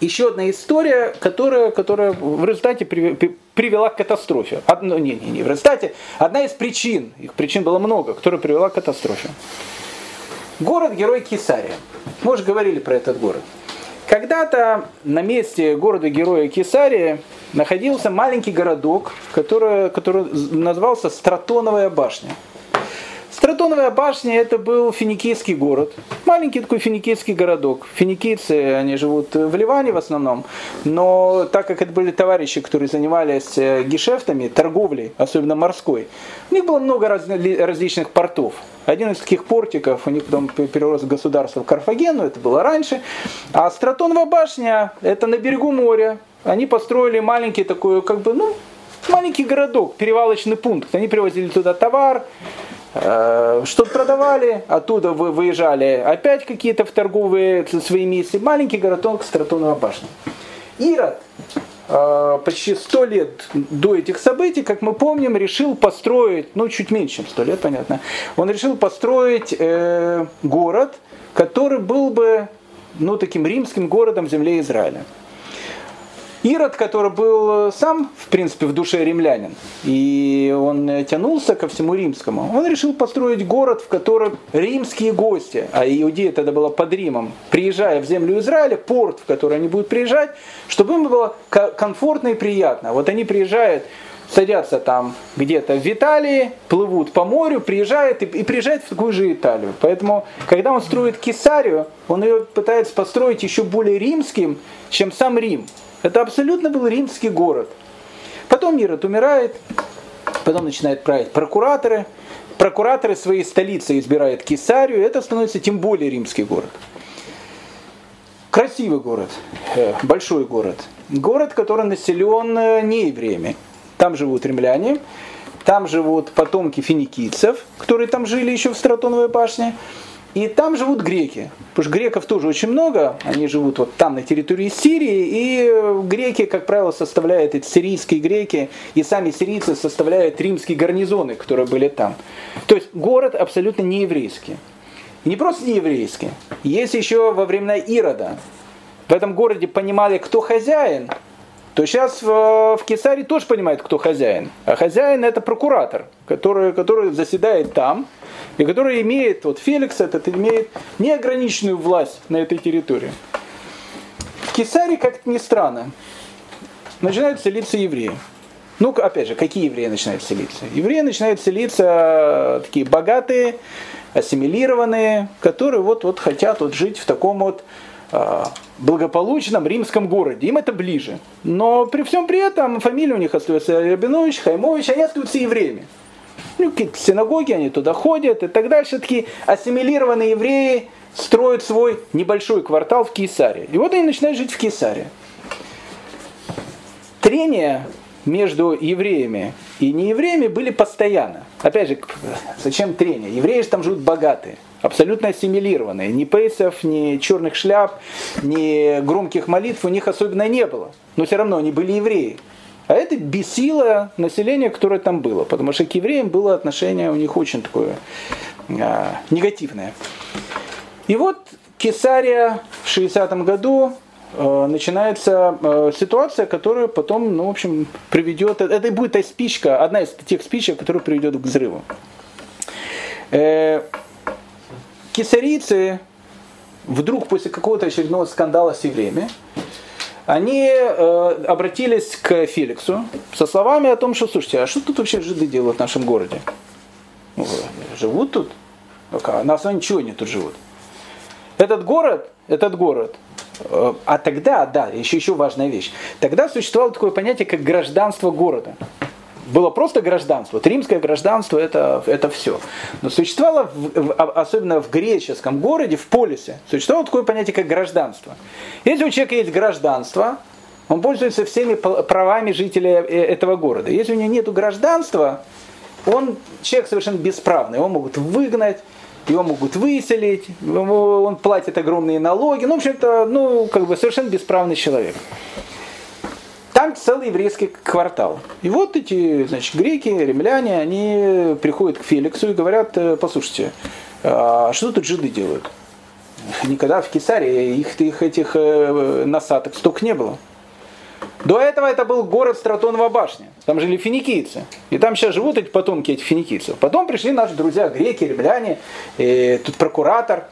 еще одна история, которая, которая в результате привела к катастрофе. Одно, не, не, не, в результате одна из причин, их причин было много, которая привела к катастрофе. Город-герой Кесария. Мы уже говорили про этот город. Когда-то на месте города-героя Кесария находился маленький городок, который, который назывался Стратоновая башня. Стратоновая башня это был финикийский город. Маленький такой финикийский городок. Финикийцы, они живут в Ливане в основном. Но так как это были товарищи, которые занимались э, гешефтами, торговлей, особенно морской, у них было много раз, различных портов. Один из таких портиков, у них потом перерос в государство Карфагену, это было раньше. А Стратоновая башня, это на берегу моря. Они построили маленький такой, как бы, ну, маленький городок, перевалочный пункт. Они привозили туда товар, что-то продавали, оттуда вы выезжали опять какие-то в торговые свои миссии. Маленький городок Стратонова башня. Ирод э, почти сто лет до этих событий, как мы помним, решил построить, ну чуть меньше, чем сто лет, понятно, он решил построить э, город, который был бы ну, таким римским городом земле Израиля. Ирод, который был сам, в принципе, в душе римлянин, и он тянулся ко всему римскому, он решил построить город, в котором римские гости, а Иудея тогда была под Римом, приезжая в землю Израиля, порт, в который они будут приезжать, чтобы им было комфортно и приятно. Вот они приезжают садятся там где-то в Италии, плывут по морю, приезжают и, и приезжают в такую же Италию. Поэтому, когда он строит Кесарию, он ее пытается построить еще более римским, чем сам Рим. Это абсолютно был римский город. Потом Ирод умирает, потом начинают править прокураторы. Прокураторы своей столицы избирают Кесарию, это становится тем более римский город. Красивый город, э, большой город. Город, который населен э, не евреями. Там живут римляне, там живут потомки финикийцев, которые там жили еще в Стратоновой башне. И там живут греки. Потому что греков тоже очень много. Они живут вот там, на территории Сирии. И э, греки, как правило, составляют эти сирийские греки. И сами сирийцы составляют римские гарнизоны, которые были там. То есть город абсолютно не еврейский. И не просто не еврейский. Есть еще во времена Ирода. В этом городе понимали, кто хозяин, то сейчас в, в Кесаре тоже понимают, кто хозяин. А хозяин это прокуратор, который, который заседает там, и который имеет, вот Феликс этот имеет неограниченную власть на этой территории. В Кесаре, как ни странно, начинают селиться евреи. Ну, опять же, какие евреи начинают селиться? Евреи начинают селиться такие богатые, ассимилированные, которые вот, вот хотят вот жить в таком вот э, благополучном римском городе. Им это ближе. Но при всем при этом фамилия у них остается Рабинович, Хаймович, они остаются евреями. Ну, какие-то синагоги, они туда ходят и так дальше. Такие ассимилированные евреи строят свой небольшой квартал в Кесаре. И вот они начинают жить в Кесаре. Трения между евреями и неевреями были постоянно. Опять же, зачем трения? Евреи же там живут богатые, абсолютно ассимилированные. Ни пейсов, ни черных шляп, ни громких молитв у них особенно не было. Но все равно они были евреи. А это бесило население, которое там было, потому что к евреям было отношение у них очень такое а, негативное. И вот Кесария в 60 году э, начинается э, ситуация, которая потом, ну, в общем, приведет, это будет та спичка, одна из тех спичек, которая приведет к взрыву. Э, кесарийцы вдруг после какого-то очередного скандала с евреями, они э, обратились к Феликсу со словами о том, что, слушайте, а что тут вообще жиды делают в нашем городе? Ну, живут тут? А на основании чего они тут живут? Этот город, этот город, э, а тогда, да, еще, еще важная вещь, тогда существовало такое понятие, как гражданство города было просто гражданство. Вот римское гражданство это, это все. Но существовало, в, в, особенно в греческом городе, в полисе, существовало такое понятие, как гражданство. Если у человека есть гражданство, он пользуется всеми правами жителя э, этого города. Если у него нет гражданства, он человек совершенно бесправный. Его могут выгнать, его могут выселить, он платит огромные налоги. Ну, в общем-то, ну, как бы совершенно бесправный человек. Там целый еврейский квартал. И вот эти, значит, греки, римляне, они приходят к Феликсу и говорят, «Э, послушайте, а что тут жиды делают? Никогда в Кесаре их, их этих э, насадок столько не было. До этого это был город Стратонова башня. Там жили финикийцы. И там сейчас живут эти потомки этих финикийцев. Потом пришли наши друзья греки, римляне, и тут прокуратор.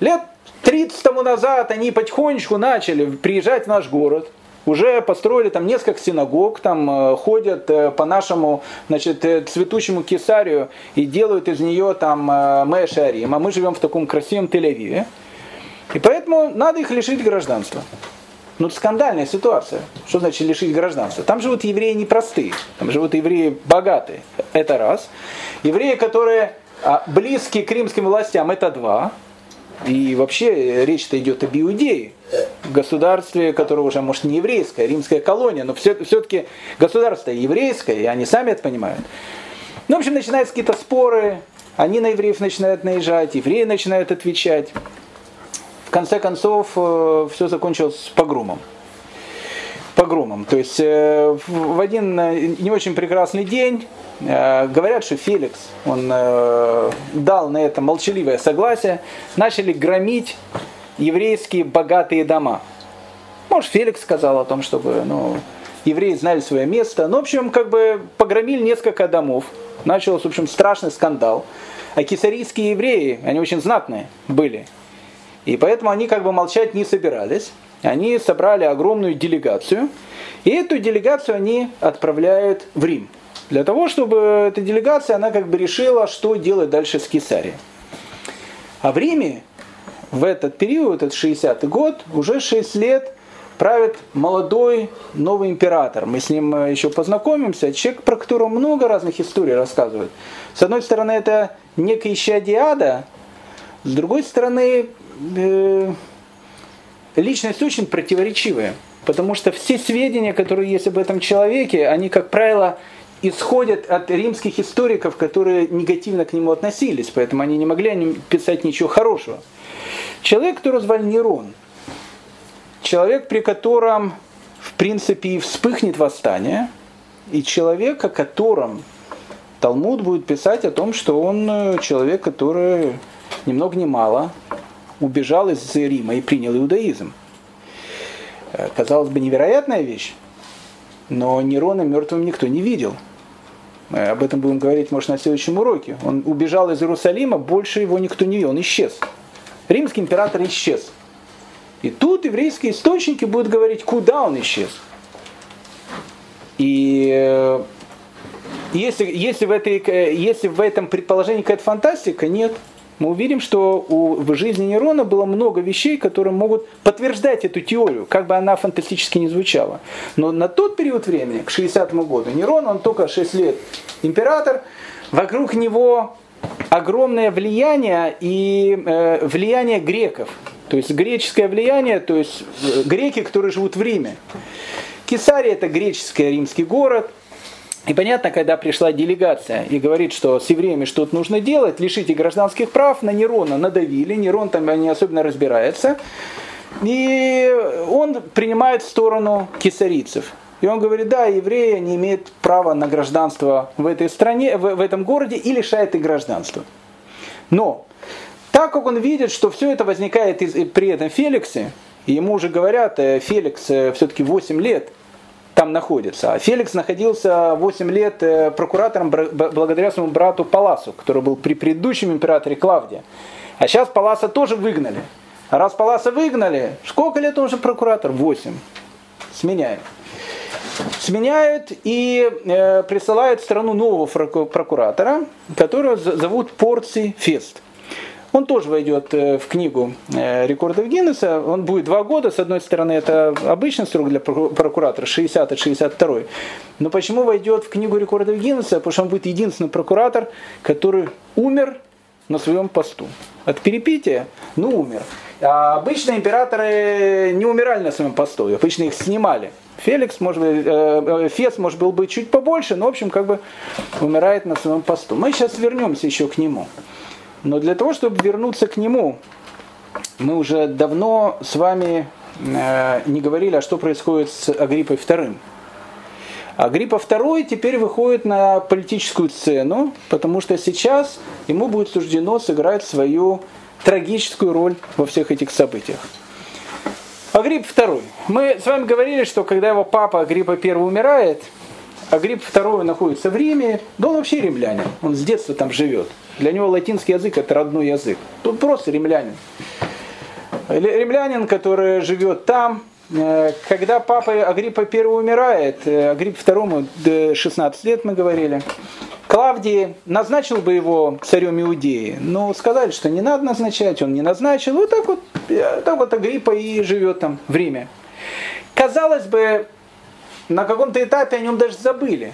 Лет 30 тому назад они потихонечку начали приезжать в наш город уже построили там несколько синагог, там э, ходят э, по нашему значит, э, цветущему Кесарию и делают из нее там Мэшарим, а мы живем в таком красивом Тель-Авиве. И поэтому надо их лишить гражданства. Ну, это скандальная ситуация. Что значит лишить гражданства? Там живут евреи непростые, там живут евреи богатые. Это раз. Евреи, которые а, близкие к римским властям, это два. И вообще речь-то идет об Иудее, государстве, которое уже, может, не еврейское, римская колония, но все, все-таки государство еврейское, и они сами это понимают. Ну, в общем, начинаются какие-то споры, они на евреев начинают наезжать, евреи начинают отвечать. В конце концов, э, все закончилось погромом погромом. То есть э, в один э, не очень прекрасный день говорят, что Феликс, он дал на это молчаливое согласие, начали громить еврейские богатые дома. Может, Феликс сказал о том, чтобы ну, евреи знали свое место. Ну, в общем, как бы погромили несколько домов. Начался, в общем, страшный скандал. А кесарийские евреи, они очень знатные были. И поэтому они как бы молчать не собирались. они собрали огромную делегацию, и эту делегацию они отправляют в Рим. Для того, чтобы эта делегация, она как бы решила, что делать дальше с Кесарией. А в Риме в этот период, этот 60-й год, уже 6 лет правит молодой новый император. Мы с ним э, еще познакомимся. Человек, про которого много разных историй рассказывают. С одной стороны, это некий ища с другой стороны, э, личность очень противоречивая. Потому что все сведения, которые есть об этом человеке, они, как правило, исходят от римских историков, которые негативно к нему относились, поэтому они не могли писать ничего хорошего. Человек, который звали Нерон, человек, при котором, в принципе, и вспыхнет восстание, и человек, о котором Талмуд будет писать о том, что он э, человек, который ни много ни мало убежал из Рима и принял иудаизм. Э, казалось бы, невероятная вещь, но Нерона мертвым никто не видел. Мы об этом будем говорить, может, на следующем уроке. Он убежал из Иерусалима, больше его никто не видел, он исчез. Римский император исчез. И тут еврейские источники будут говорить, куда он исчез. И э, если, если, в этой, э, если в этом предположении какая-то фантастика, нет мы увидим, что у, в жизни Нерона было много вещей, которые могут подтверждать эту теорию, как бы она фантастически не звучала. Но на тот период времени, к 60 году, Нерон, он только 6 лет император, вокруг него огромное влияние и э, влияние греков. То есть греческое влияние, то есть э, греки, которые живут в Риме. Кесария это греческий римский город – и понятно, когда пришла делегация и говорит, что с евреями что-то нужно делать, лишите гражданских прав, на Нерона надавили, Нерон там не особенно разбирается. И он принимает сторону кесарийцев. И он говорит, да, евреи не имеют права на гражданство в этой стране, в, в этом городе и лишает их гражданства. Но, так как он видит, что все это возникает из, при этом Феликсе, ему уже говорят, э, Феликс э, все-таки 8 лет там находится. А Феликс находился 8 лет э, прокуратором благодаря своему брату Паласу, который был при предыдущем императоре Клавдия. А сейчас Паласа тоже выгнали. А раз Паласа выгнали, сколько лет он уже прокуратор? 8. Сменяем. Сменяют и э, присылают в страну нового прокуратора, которого зовут Порций Фест. Он тоже войдет э, в книгу э, рекордов Гиннесса. Он будет два года. С одной стороны, это обычный срок для прокуратора, 60 от 62. Но почему войдет в книгу рекордов Гиннесса? Потому что он будет единственный прокуратор, который умер на своем посту. От перепития, ну умер. А обычно императоры не умирали на своем посту, обычно их снимали. Феликс, может быть, э, Фес, может, был бы чуть побольше, но, в общем, как бы умирает на своем посту. Мы сейчас вернемся еще к нему. Но для того, чтобы вернуться к нему, мы уже давно с вами э, не говорили, а что происходит с Агриппой II. Агриппа II теперь выходит на политическую сцену, потому что сейчас ему будет суждено сыграть свою трагическую роль во всех этих событиях. Агрипп II. Мы с вами говорили, что когда его папа Агриппа I умирает, Агрипп II находится в Риме, да он вообще римлянин, он с детства там живет. Для него латинский язык это родной язык. Тут просто римлянин. Римлянин, который живет там, когда папа Агриппа I умирает, э, Агрипп II 16 лет мы говорили, Клавдий назначил бы его царем Иудеи, но сказали, что не надо назначать, он не назначил. Вот так вот, э, так вот Агриппа и живет там в Риме. Казалось бы, на каком-то этапе о нем даже забыли.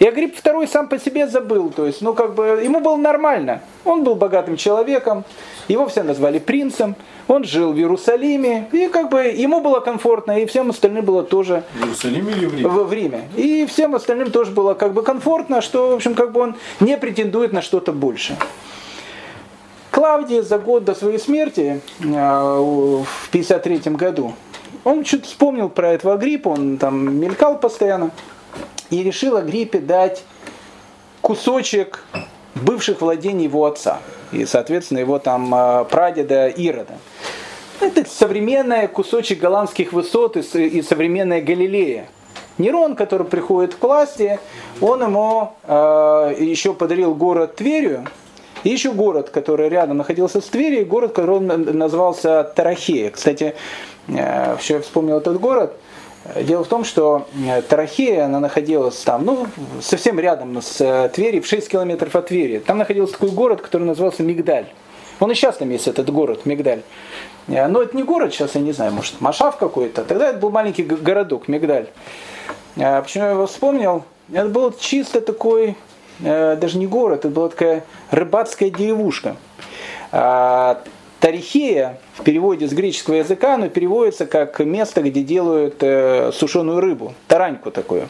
И Агрипп II сам по себе забыл, то есть, ну как бы, ему было нормально. Он был богатым человеком, его все назвали принцем, он жил в Иерусалиме, и как бы ему было комфортно, и всем остальным было тоже... В Иерусалиме или в Риме? В, в Риме. И всем остальным тоже было как бы комфортно, что, в общем, как бы он не претендует на что-то больше. Клавдий за год до своей смерти, э, в 53 году, он чуть вспомнил про этого Агриппа, он там мелькал постоянно и решил Агриппе дать кусочек бывших владений его отца и, соответственно, его там а, прадеда Ирода. Это современный кусочек голландских высот и, современная Галилея. Нерон, который приходит к власти, он ему э, еще подарил город Тверию, И еще город, который рядом находился с Твери, город, который назывался Тарахея. Кстати, еще я вспомнил этот город. Дело в том, что Тарахея, она находилась там, ну, совсем рядом с Твери, в 6 километров от Твери. Там находился такой город, который назывался Мигдаль. Он и сейчас там есть, этот город, Мигдаль. Но это не город, сейчас я не знаю, может, Машав какой-то. Тогда это был маленький городок, Мигдаль. Почему я его вспомнил? Это был чисто такой, даже не город, это была такая рыбацкая деревушка. Тарихея в переводе с греческого языка, но переводится как место, где делают э, сушеную рыбу, тараньку такую.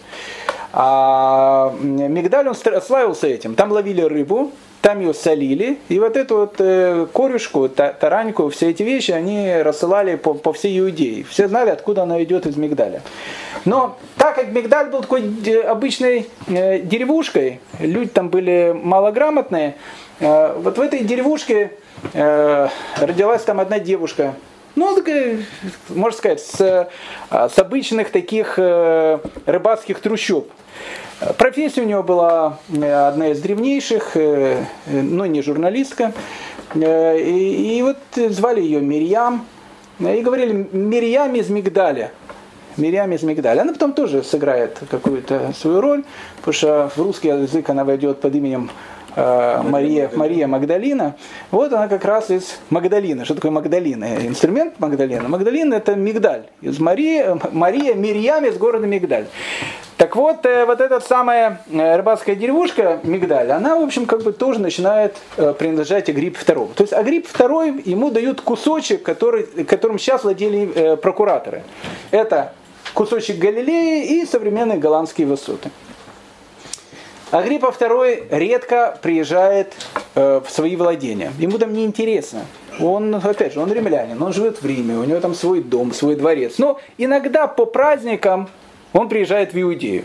А Мигдаль, он славился этим. Там ловили рыбу, там ее солили, и вот эту вот э, корюшку, тараньку, все эти вещи они рассылали по, по всей Иудее. Все знали, откуда она идет из Мигдаля. Но так как Мигдаль был такой э, обычной деревушкой, люди там были малограмотные, э, вот в этой деревушке родилась там одна девушка, ну, можно сказать, с, э, с обычных таких э, рыбацких трущоб. Профессия у него была э, одна из древнейших, э, но не журналистка. Э, и, и вот звали ее Мирьям. И говорили Мирьям из Мигдаля. Мирьям из Мигдаля. Она потом тоже сыграет какую-то свою роль, потому что в русский язык она войдет под именем Мария, Мария Магдалина. Вот она как раз из Магдалины. Что такое Магдалина? Инструмент Магдалина. Магдалина это Мигдаль. Из Марии, Мария Мирьям из города Мигдаль. Так вот, э, вот эта самая э, рыбацкая деревушка Мигдаль, она, в общем, как бы тоже начинает э, принадлежать Агрипп II. То есть Агрипп II ему дают кусочек, который, которым сейчас владели прокураторы. Это кусочек Галилеи и современные голландские высоты. Агриппа II редко приезжает в свои владения. Ему там не интересно. Он, опять же, он римлянин, он живет в Риме, у него там свой дом, свой дворец. Но иногда по праздникам он приезжает в Иудею.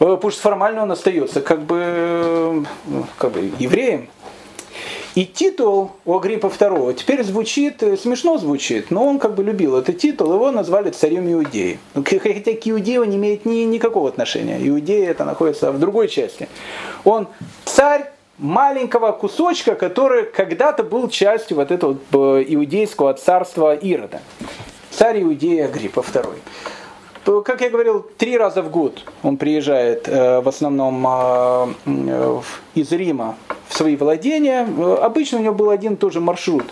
Э, потому что формально он остается как бы, ну, как бы евреем. И титул у Агриппа II теперь звучит, э, смешно звучит, но он как бы любил этот титул, его назвали царем Иудеи. Ну, хотя к Иудею он не имеет ни, никакого отношения. Иудея это находится в другой части. Он царь маленького кусочка, который когда-то был частью вот этого э, иудейского царства Ирода. Царь Иудея Агриппа II как я говорил, три раза в год он приезжает э, в основном э, из Рима в свои владения. Обычно у него был один и тот же маршрут.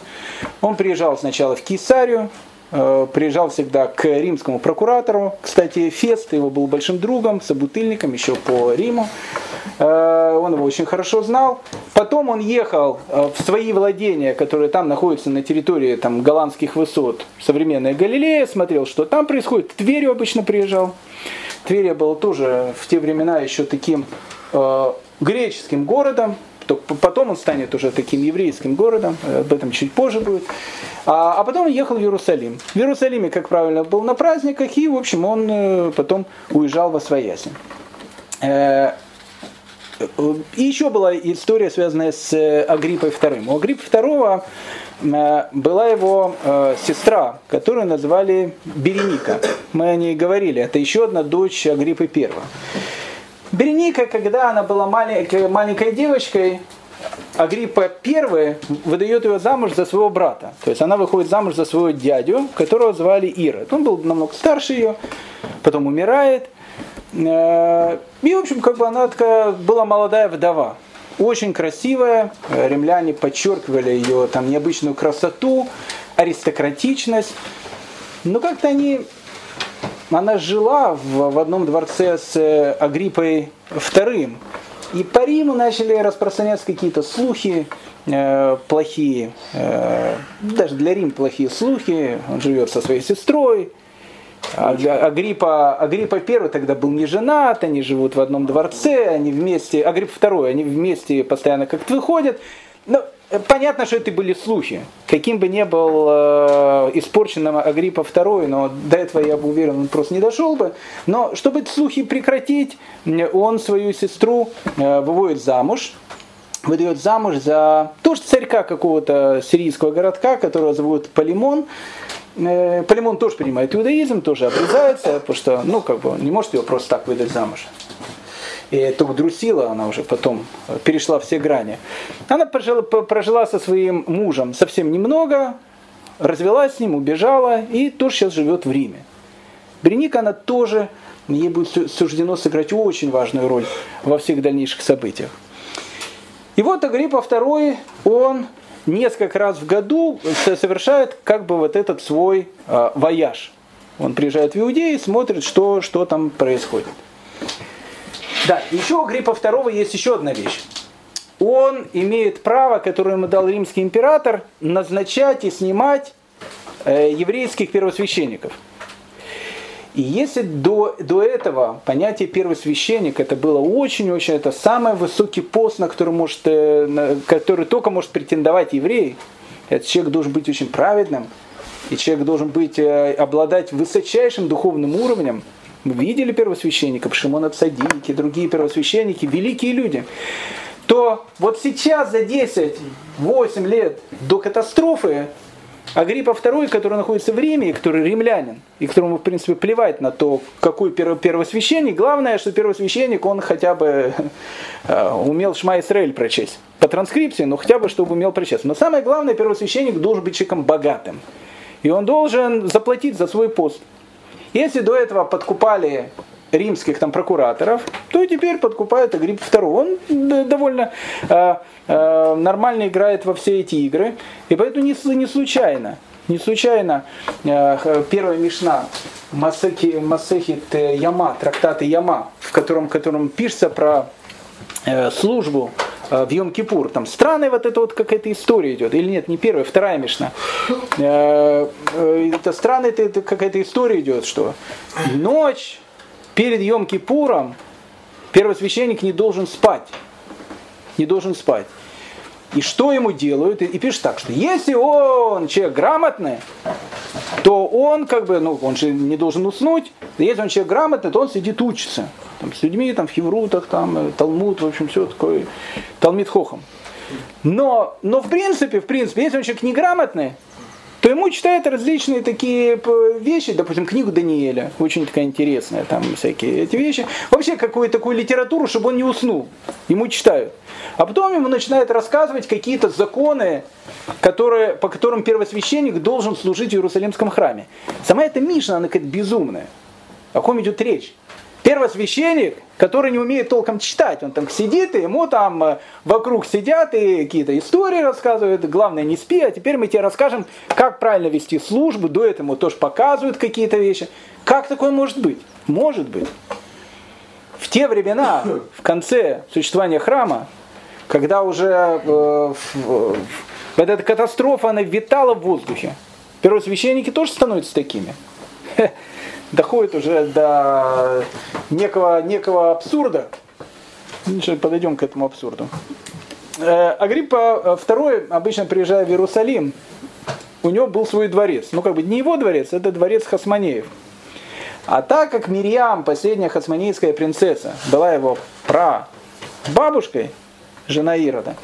Он приезжал сначала в Кесарию, Э, приезжал всегда к римскому прокуратору. Кстати, Фест его был большим другом, собутыльником еще по Риму. Э, он его очень хорошо знал. Потом он ехал э, в свои владения, которые там находятся на территории там, голландских высот, современная Галилея, смотрел, что там происходит. В Тверью обычно приезжал. Тверь была тоже в те времена еще таким э, греческим городом, потом он станет уже таким еврейским городом, об этом чуть позже будет. А, а потом он ехал в Иерусалим. В Иерусалиме, как правильно, был на праздниках, и, в общем, он э, потом уезжал во Свояси. Э, и еще была история, связанная с э, Агриппой II. У Агриппа II была его сестра, которую назвали Береника. Мы о ней говорили. Это еще одна дочь Агриппы I. Береника, когда она была маленькой, девочкой, Агриппа I выдает ее замуж за своего брата. То есть она выходит замуж за своего дядю, которого звали Ирод. Он был намного старше ее, потом умирает. Э, и, в общем, как бы она такая была молодая вдова. Очень красивая. Римляне подчеркивали ее там необычную красоту, аристократичность. Но как-то они она жила в, в одном дворце с э, Агриппой II. И по Риму начали распространяться какие-то слухи э, плохие, э, даже для Рима плохие слухи. Он живет со своей сестрой. Агриппа, Агриппа I тогда был не женат, они живут в одном дворце, они вместе, Агриппа II, они вместе постоянно как-то выходят. Ну, Понятно, что это были слухи. Каким бы ни был э, испорченным Агриппа II, но до этого, я бы уверен, он просто не дошел бы. Но чтобы эти слухи прекратить, он свою сестру э, выводит замуж, выдает замуж за тоже царька какого-то сирийского городка, которого зовут Полимон. Э, Полимон тоже принимает иудаизм, тоже обрезается, потому что, ну, как бы, не может его просто так выдать замуж. И только Друсила, она уже потом перешла все грани. Она прожила, прожила со своим мужем совсем немного, развелась с ним, убежала и тоже сейчас живет в Риме. Береника, она тоже, ей будет суждено сыграть очень важную роль во всех дальнейших событиях. И вот Агриппа II, он несколько раз в году совершает как бы вот этот свой э, вояж. Он приезжает в Иудею и смотрит, что, что там происходит. Да, еще у Агриппа II есть еще одна вещь. Он имеет право, которое ему дал римский император, назначать и снимать э, еврейских первосвященников. И если до, до этого понятие первосвященник это было очень-очень, это самый высокий пост, на который, может, э, на, который только может претендовать еврей, этот человек должен быть очень праведным, и человек должен быть, э, обладать высочайшим духовным уровнем. Мы видели первосвященника, Шимона Цадики, другие первосвященники, великие люди. То вот сейчас за 10-8 лет до катастрофы Агриппа II, который находится в Риме, и который римлянин, и которому, в принципе, плевать на то, какой первосвященник, главное, что первосвященник, он хотя бы э, умел Шма Исраэль прочесть. По транскрипции, но хотя бы, чтобы умел прочесть. Но самое главное, первосвященник должен быть человеком богатым. И он должен заплатить за свой пост. Если до этого подкупали римских там прокураторов, то теперь подкупают Агрипп II. Он довольно э, э, нормально играет во все эти игры, и поэтому не, не случайно, не случайно э, первая Мишна Масехи, Масехит Яма, трактаты Яма, в котором, в котором пишется про э, службу э, в Йом-Кипур. Там странная вот эта вот какая-то история идет. Или нет, не первая, вторая Мишна. Э, э, это странная это какая-то история идет, что ночь перед Йом-Кипуром первосвященник не должен спать. Не должен спать. И что ему делают? И пишет так, что если он человек грамотный, то он как бы, ну, он же не должен уснуть. Если он человек грамотный, то он сидит учится. Там, с людьми, там, в хеврутах, там, э, Талмуд, в общем, все такое, Талмит Хохом. Но, но в принципе, в принципе, если он человек неграмотный, то ему читают различные такие вещи, допустим, книгу Даниэля, очень такая интересная, там всякие эти вещи. Вообще какую-то такую литературу, чтобы он не уснул. Ему читают. А потом ему начинают рассказывать какие-то законы, которые, по которым первосвященник должен служить в Иерусалимском храме. Сама эта Мишна, она какая-то безумная. О ком идет речь? Первосвященник, который не умеет толком читать, он там сидит, и ему там э, вокруг сидят и какие-то истории рассказывают, главное не спи, а теперь мы тебе расскажем, как правильно вести службу, до этого тоже показывают какие-то вещи. Как такое может быть? Может быть. В те времена, в конце существования храма, когда уже э, эта катастрофа, она витала в воздухе, первосвященники тоже становятся такими доходит уже до некого, некого абсурда. Подойдем к этому абсурду. Э, Агриппа II обычно приезжая в Иерусалим, у него был свой дворец. Ну, как бы не его дворец, это дворец Хасманеев. А так как Мирьям, последняя хасманейская принцесса, была его пра бабушкой, жена Ирода,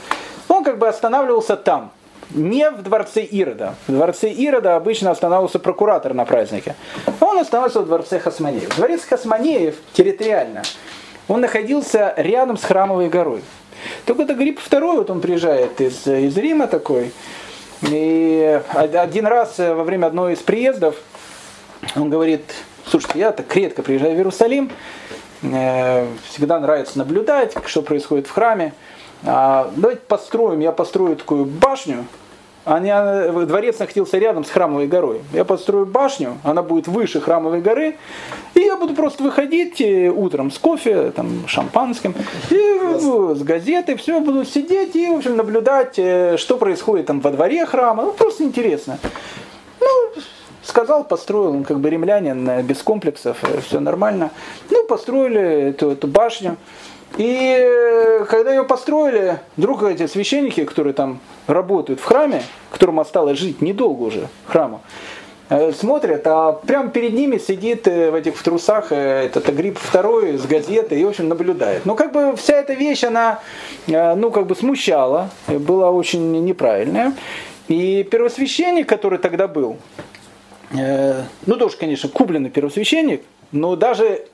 он как бы останавливался там – не в дворце Ирода. В дворце Ирода обычно останавливался прокуратор на празднике. Он оставался в дворце Хасманеев. Дворец Хасманеев территориально, он находился рядом с храмовой горой. Только это Гриб II, вот он приезжает из, из Рима такой, и один раз во время одного из приездов он говорит, слушайте, я так редко приезжаю в Иерусалим, э, всегда нравится наблюдать, что происходит в храме. А, давайте построим, я построю такую башню, они, дворец находился рядом с храмовой горой. Я построю башню, она будет выше храмовой горы, и я буду просто выходить э, утром с кофе, там, шампанским, и с газетой, все, буду сидеть и, в общем, наблюдать, э, что происходит там во дворе храма. Ну, просто интересно. Ну, сказал, построил, он как бы римлянин, э, без комплексов, все нормально. Ну, построили эту, эту башню. И э, когда ее построили, вдруг эти священники, которые там работают в храме, которому осталось жить недолго уже, храму, э, смотрят, а прямо перед ними сидит э, в этих в трусах этот Агрипп второй с газетой и, в общем, наблюдает. Ну, как бы вся эта вещь, она, ну, как бы смущала, была очень неправильная. И первосвященник, который тогда был, ну, тоже, конечно, купленный первосвященник, но даже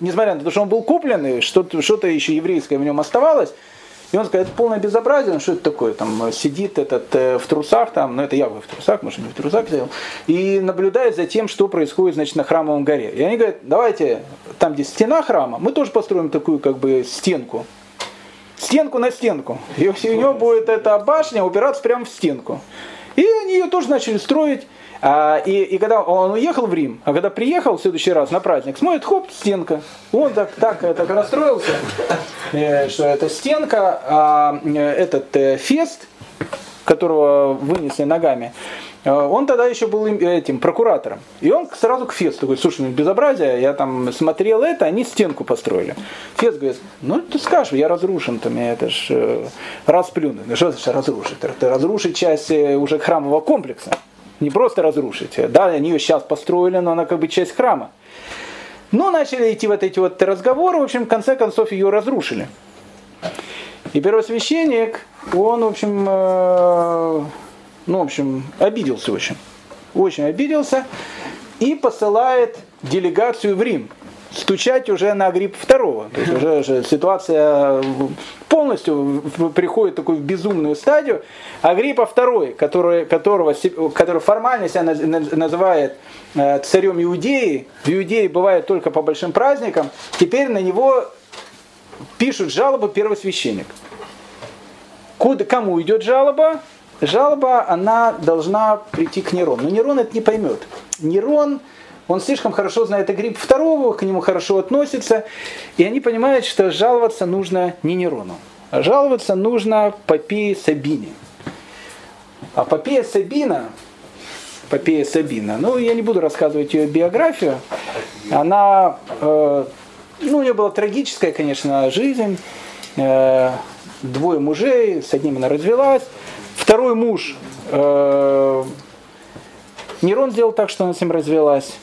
несмотря на то, что он был купленный, что-то, что-то еще еврейское в нем оставалось, и он сказал, это полное безобразие, ну что это такое, там сидит этот э, в трусах, там, ну это я бы в трусах, может не в трусах сидел, и наблюдает за тем, что происходит, значит, на храмовом горе. И они говорят, давайте, там, где стена храма, мы тоже построим такую, как бы, стенку. Стенку на стенку. И у него будет эта башня упираться прямо в стенку. И они ее тоже начали строить. А, и, и когда он уехал в Рим, а когда приехал в следующий раз на праздник, смотрит, хоп, стенка. Он так, так, так расстроился, э, что это стенка, а этот э, фест, которого вынесли ногами, э, он тогда еще был этим прокуратором. И он сразу к Фесту говорит, слушай, ну безобразие, я там смотрел это, они стенку построили. Фест говорит, ну ты скажешь, я разрушен, там, я это ж э, расплюну. Что значит разрушить? Это разрушить часть уже храмового комплекса не просто разрушить. Да, они ее сейчас построили, но она как бы часть храма. Но начали идти вот эти вот разговоры, в общем, в конце концов ее разрушили. И первосвященник, он, в общем, э, ну, в общем, обиделся очень. Очень обиделся и посылает делегацию в Рим стучать уже на грипп второго. То есть уже, уже ситуация полностью приходит в такую безумную стадию. А гриппа второй, который, которого, который формально себя называет э, царем Иудеи, в Иудее бывает только по большим праздникам, теперь на него пишут жалобу первосвященник. Куда, кому идет жалоба? Жалоба, она должна прийти к Нерону. Но Нерон это не поймет. Нерон он слишком хорошо знает Агрипп второго, к нему хорошо относится, и они понимают, что жаловаться нужно не Нерону, а жаловаться нужно Попее Сабине. А Попея Сабина, Попея Сабина, ну я не буду рассказывать ее биографию, она, э, ну у нее была трагическая, конечно, жизнь, э, двое мужей, с одним она развелась, второй муж, э, Нерон сделал так, что она с ним развелась.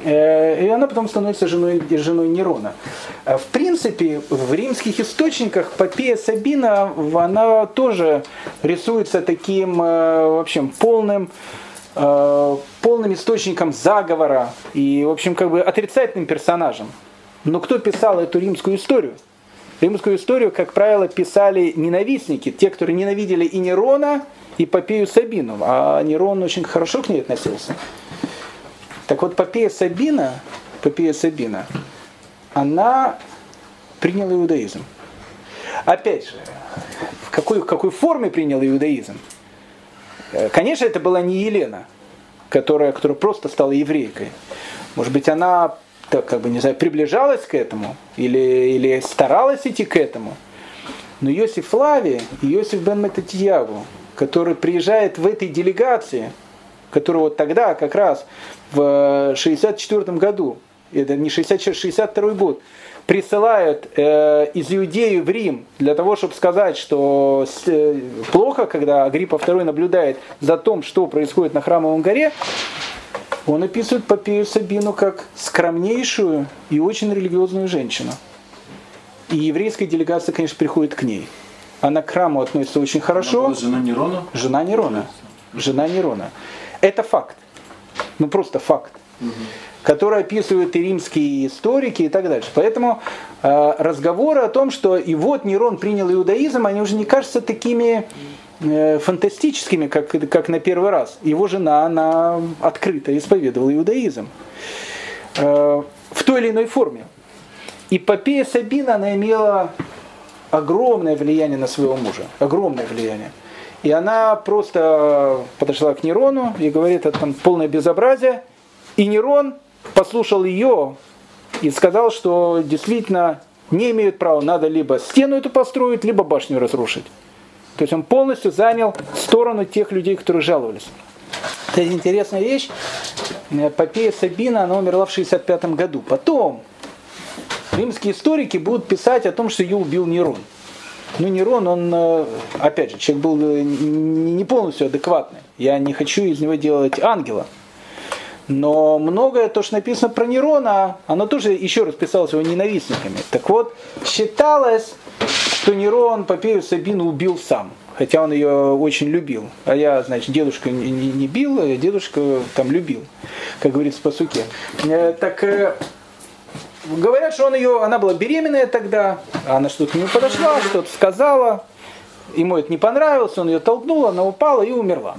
Э, и она потом становится женой, женой Нерона. Э, в принципе, в римских источниках Попея Сабина, она тоже рисуется таким, э, в общем, полным, полным источником заговора и, в общем, как бы отрицательным персонажем. Но кто писал эту римскую историю? Римскую историю, как правило, писали ненавистники, те, которые ненавидели и Нерона, и Попею Сабину, а Нерон очень хорошо к ней относился. Так вот, Попея Сабина, Попея Сабина, она приняла иудаизм. Опять же, в какой, в какой форме принял иудаизм? Э, конечно, это была не Елена, которая, которая просто стала еврейкой. Может быть, она так, как бы, не знаю, приближалась к этому или, или старалась идти к этому. Но Иосиф Флавий и Иосиф бен Метатьяву, который приезжает в этой делегации, который вот тогда как раз в 64 году, это не 66, 62 год, присылают э, из Иудеи в Рим для того, чтобы сказать, что э, плохо, когда Агриппа II наблюдает за том, что происходит на Храмовом горе, он описывает Попею Сабину как скромнейшую и очень религиозную женщину. И еврейская делегация, конечно, приходит к ней. Она к храму относится очень хорошо. Она была жена Нерона? Жена Нерона. Жена Нерона. Это факт ну просто факт, угу. который описывают и римские историки и так дальше. Поэтому э, разговоры о том, что и вот Нерон принял иудаизм, они уже не кажутся такими э, фантастическими, как, как на первый раз. Его жена, она открыто исповедовала иудаизм э, в той или иной форме. И Попея Сабина, она имела огромное влияние на своего мужа, огромное влияние. И она просто подошла к Нерону и говорит, это там полное безобразие. И Нерон послушал ее и сказал, что действительно не имеют права, надо либо стену эту построить, либо башню разрушить. То есть он полностью занял сторону тех людей, которые жаловались. Это интересная вещь. Попея Сабина, она умерла в 65 году. Потом римские историки будут писать о том, что ее убил Нерон. Ну, Нерон, он, э, опять же, человек был э, не полностью адекватный. Я не хочу из него делать ангела. Но многое, то, что написано про Нерона, оно тоже еще раз писалось его ненавистниками. Так вот, считалось, что Нерон Попею Сабину убил сам. Хотя он ее очень любил. А я, значит, дедушка не, не бил, а дедушка там любил, как говорится по суке. Э, так говорят, что он ее, она была беременная тогда, она что-то не подошла, что-то сказала, ему это не понравилось, он ее толкнул, она упала и умерла.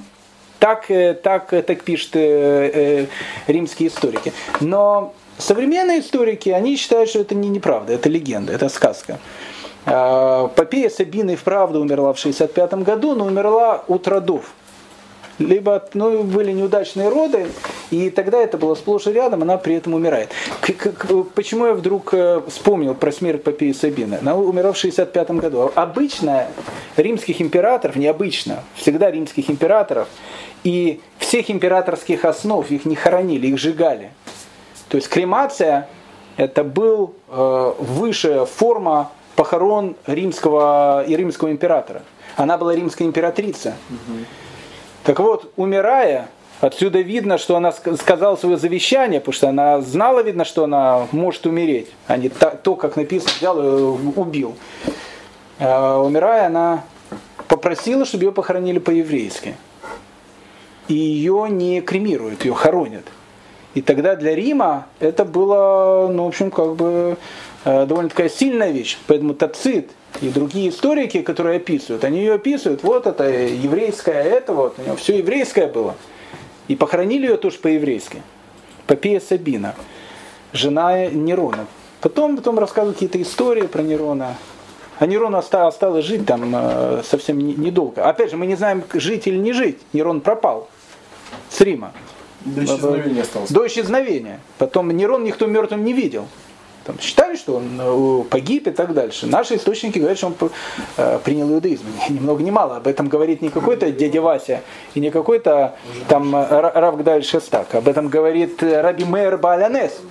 Так, э, так, э, так пишут э, римские историки. Но современные историки, они считают, что это не неправда, это легенда, это сказка. А, Попея Сабина и вправду умерла в 65 году, но умерла от родов либо ну, были неудачные роды, и тогда это было сплошь и рядом, она при этом умирает. К, к, почему я вдруг э, вспомнил про смерть Попеи Сабины? Она умерла в 65 году. Обычно римских императоров, необычно, всегда римских императоров, и всех императорских основ их не хоронили, их сжигали. То есть кремация это был э, высшая форма похорон римского и римского императора. Она была римская императрица. Угу. Так вот, умирая, отсюда видно, что она сказала свое завещание, потому что она знала, видно, что она может умереть, а не то, как написано, взял и убил. А, умирая, она попросила, чтобы ее похоронили по-еврейски. И ее не кремируют, ее хоронят. И тогда для Рима это было, ну, в общем, как бы э, довольно такая сильная вещь. Поэтому Тацит и другие историки, которые описывают, они ее описывают, вот это еврейское, это вот, у него все еврейское было. И похоронили ее тоже по-еврейски. Попея Сабина, жена Нерона. Потом, потом рассказывают какие-то истории про Нерона. А Нерон осталось, осталось жить там э, совсем недолго. Опять же, мы не знаем, жить или не жить. Нерон пропал с Рима. До исчезновения остался. До исчезновения. Потом Нерон никто мертвым не видел. Там, считали, что он э, погиб и так дальше. Наши источники говорят, что он э, принял иудаизм. Ни много ни мало. Об этом говорит не какой-то дядя Вася и не какой-то там э, Равгдаль Шестак. Об этом говорит Раби Мейер Баалянес.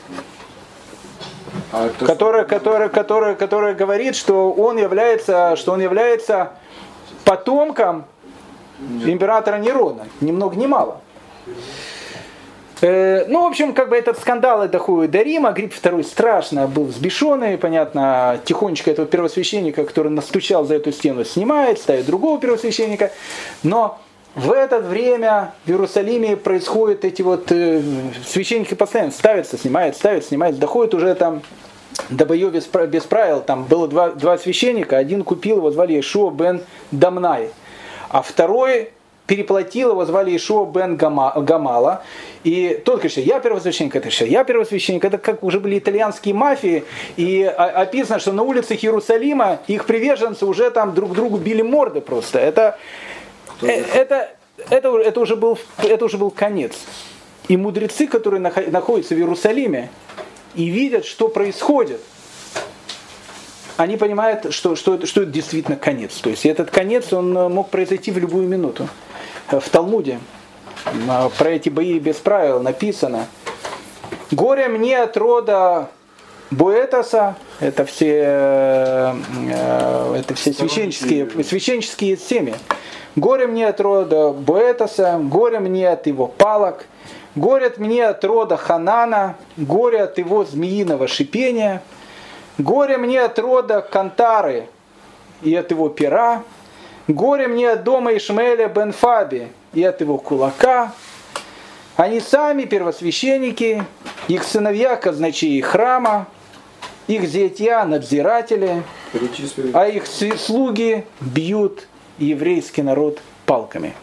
А который, который, который, который говорит, что он является, что он является потомком императора Нерона. Ни много ни мало. Э, ну, в общем, как бы этот скандал доходит до Рима. Грипп II страшно был взбешенный, понятно, тихонечко этого первосвященника, который настучал за эту стену, снимает, ставит другого первосвященника. Но в это время в Иерусалиме происходят эти вот э, священники постоянно ставятся, снимают, ставят, снимают, доходит уже там до боев без, без правил. Там было два, два священника, один купил, его звали Ишуа бен Дамнай, а второй переплатил, его звали Ишуа бен Гамала. И тот говорит, я первосвященник, это что, я первосвященник, это как уже были итальянские мафии, и описано, что на улицах Иерусалима их приверженцы уже там друг другу били морды просто. Это, э, это, это, это, уже был, это уже был конец. И мудрецы, которые находятся в Иерусалиме и видят, что происходит, они понимают, что, что, это, что это действительно конец. То есть этот конец, он мог произойти в любую минуту. В Талмуде а, про эти бои без правил написано. Горе мне от рода Буэтаса, это все, э, это все священческие, священческие семьи. Горе мне от рода Буэтаса, горе мне от его палок, горе мне от рода Ханана, горе от его змеиного шипения, горе мне от рода Кантары и от его пера, горе мне от дома Ишмаэля бен Фаби и от его кулака. Они сами первосвященники, их сыновья казначеи храма, их зятья надзиратели, а их слуги бьют еврейский народ палками.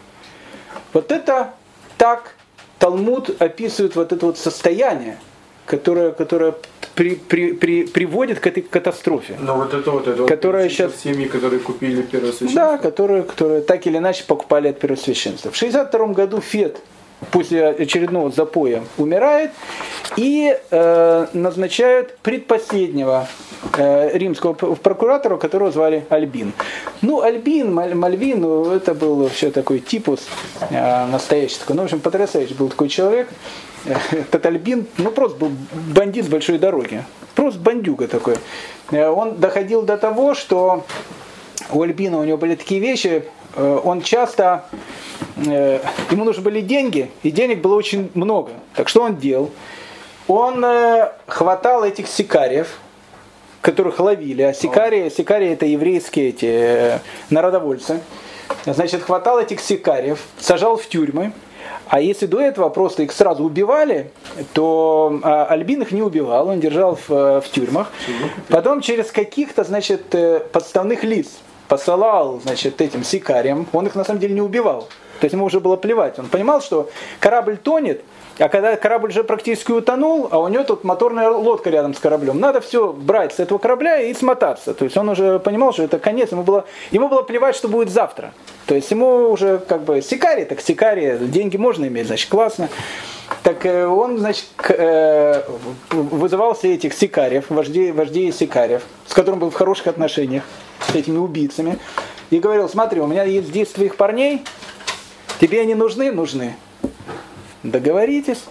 Вот это так Талмуд описывает вот это вот состояние, которое, которое при, при, при, приводит к этой катастрофе. Но вот это вот, это которая вот сейчас... семьи, которые купили первосвященство? Да, которые, которые так или иначе покупали от первосвященства. В 62 году Фет после очередного запоя умирает и э, назначают предпоследнего э, римского прокуратора, которого звали Альбин. Ну, Альбин, Маль, Мальвин, ну, это был вообще такой типус э, настоящий такой. Ну, в общем, потрясающий был такой человек. Этот Альбин, ну, просто был бандит с большой дороги. Просто бандюга такой. Э, он доходил до того, что у Альбина у него были такие вещи, э, он часто, э, ему нужны были деньги, и денег было очень много. Так что он делал? Он хватал этих сикариев, которых ловили, а сикарии, сикарии это еврейские эти народовольцы, значит, хватал этих сикариев, сажал в тюрьмы, А если до этого просто их сразу убивали, то а, Альбин их не убивал, он держал в, в тюрьмах. Потом через каких-то, значит, э, подставных лиц посылал, значит, этим сикариям, он их на самом деле не убивал. То есть ему уже было плевать. Он понимал, что корабль тонет, а когда корабль уже практически утонул, а у него тут моторная лодка рядом с кораблем, надо все брать с этого корабля и смотаться. То есть он уже понимал, что это конец, ему было, ему было плевать, что будет завтра. То есть ему уже как бы сикари, так сикари, деньги можно иметь, значит, классно. Так э, он, значит, э, вызывал все этих сикариев, вождей, вождей сикариев, с которым был в хороших отношениях, с этими убийцами, и говорил, смотри, у меня есть 10 твоих парней, тебе они нужны? Нужны договоритесь.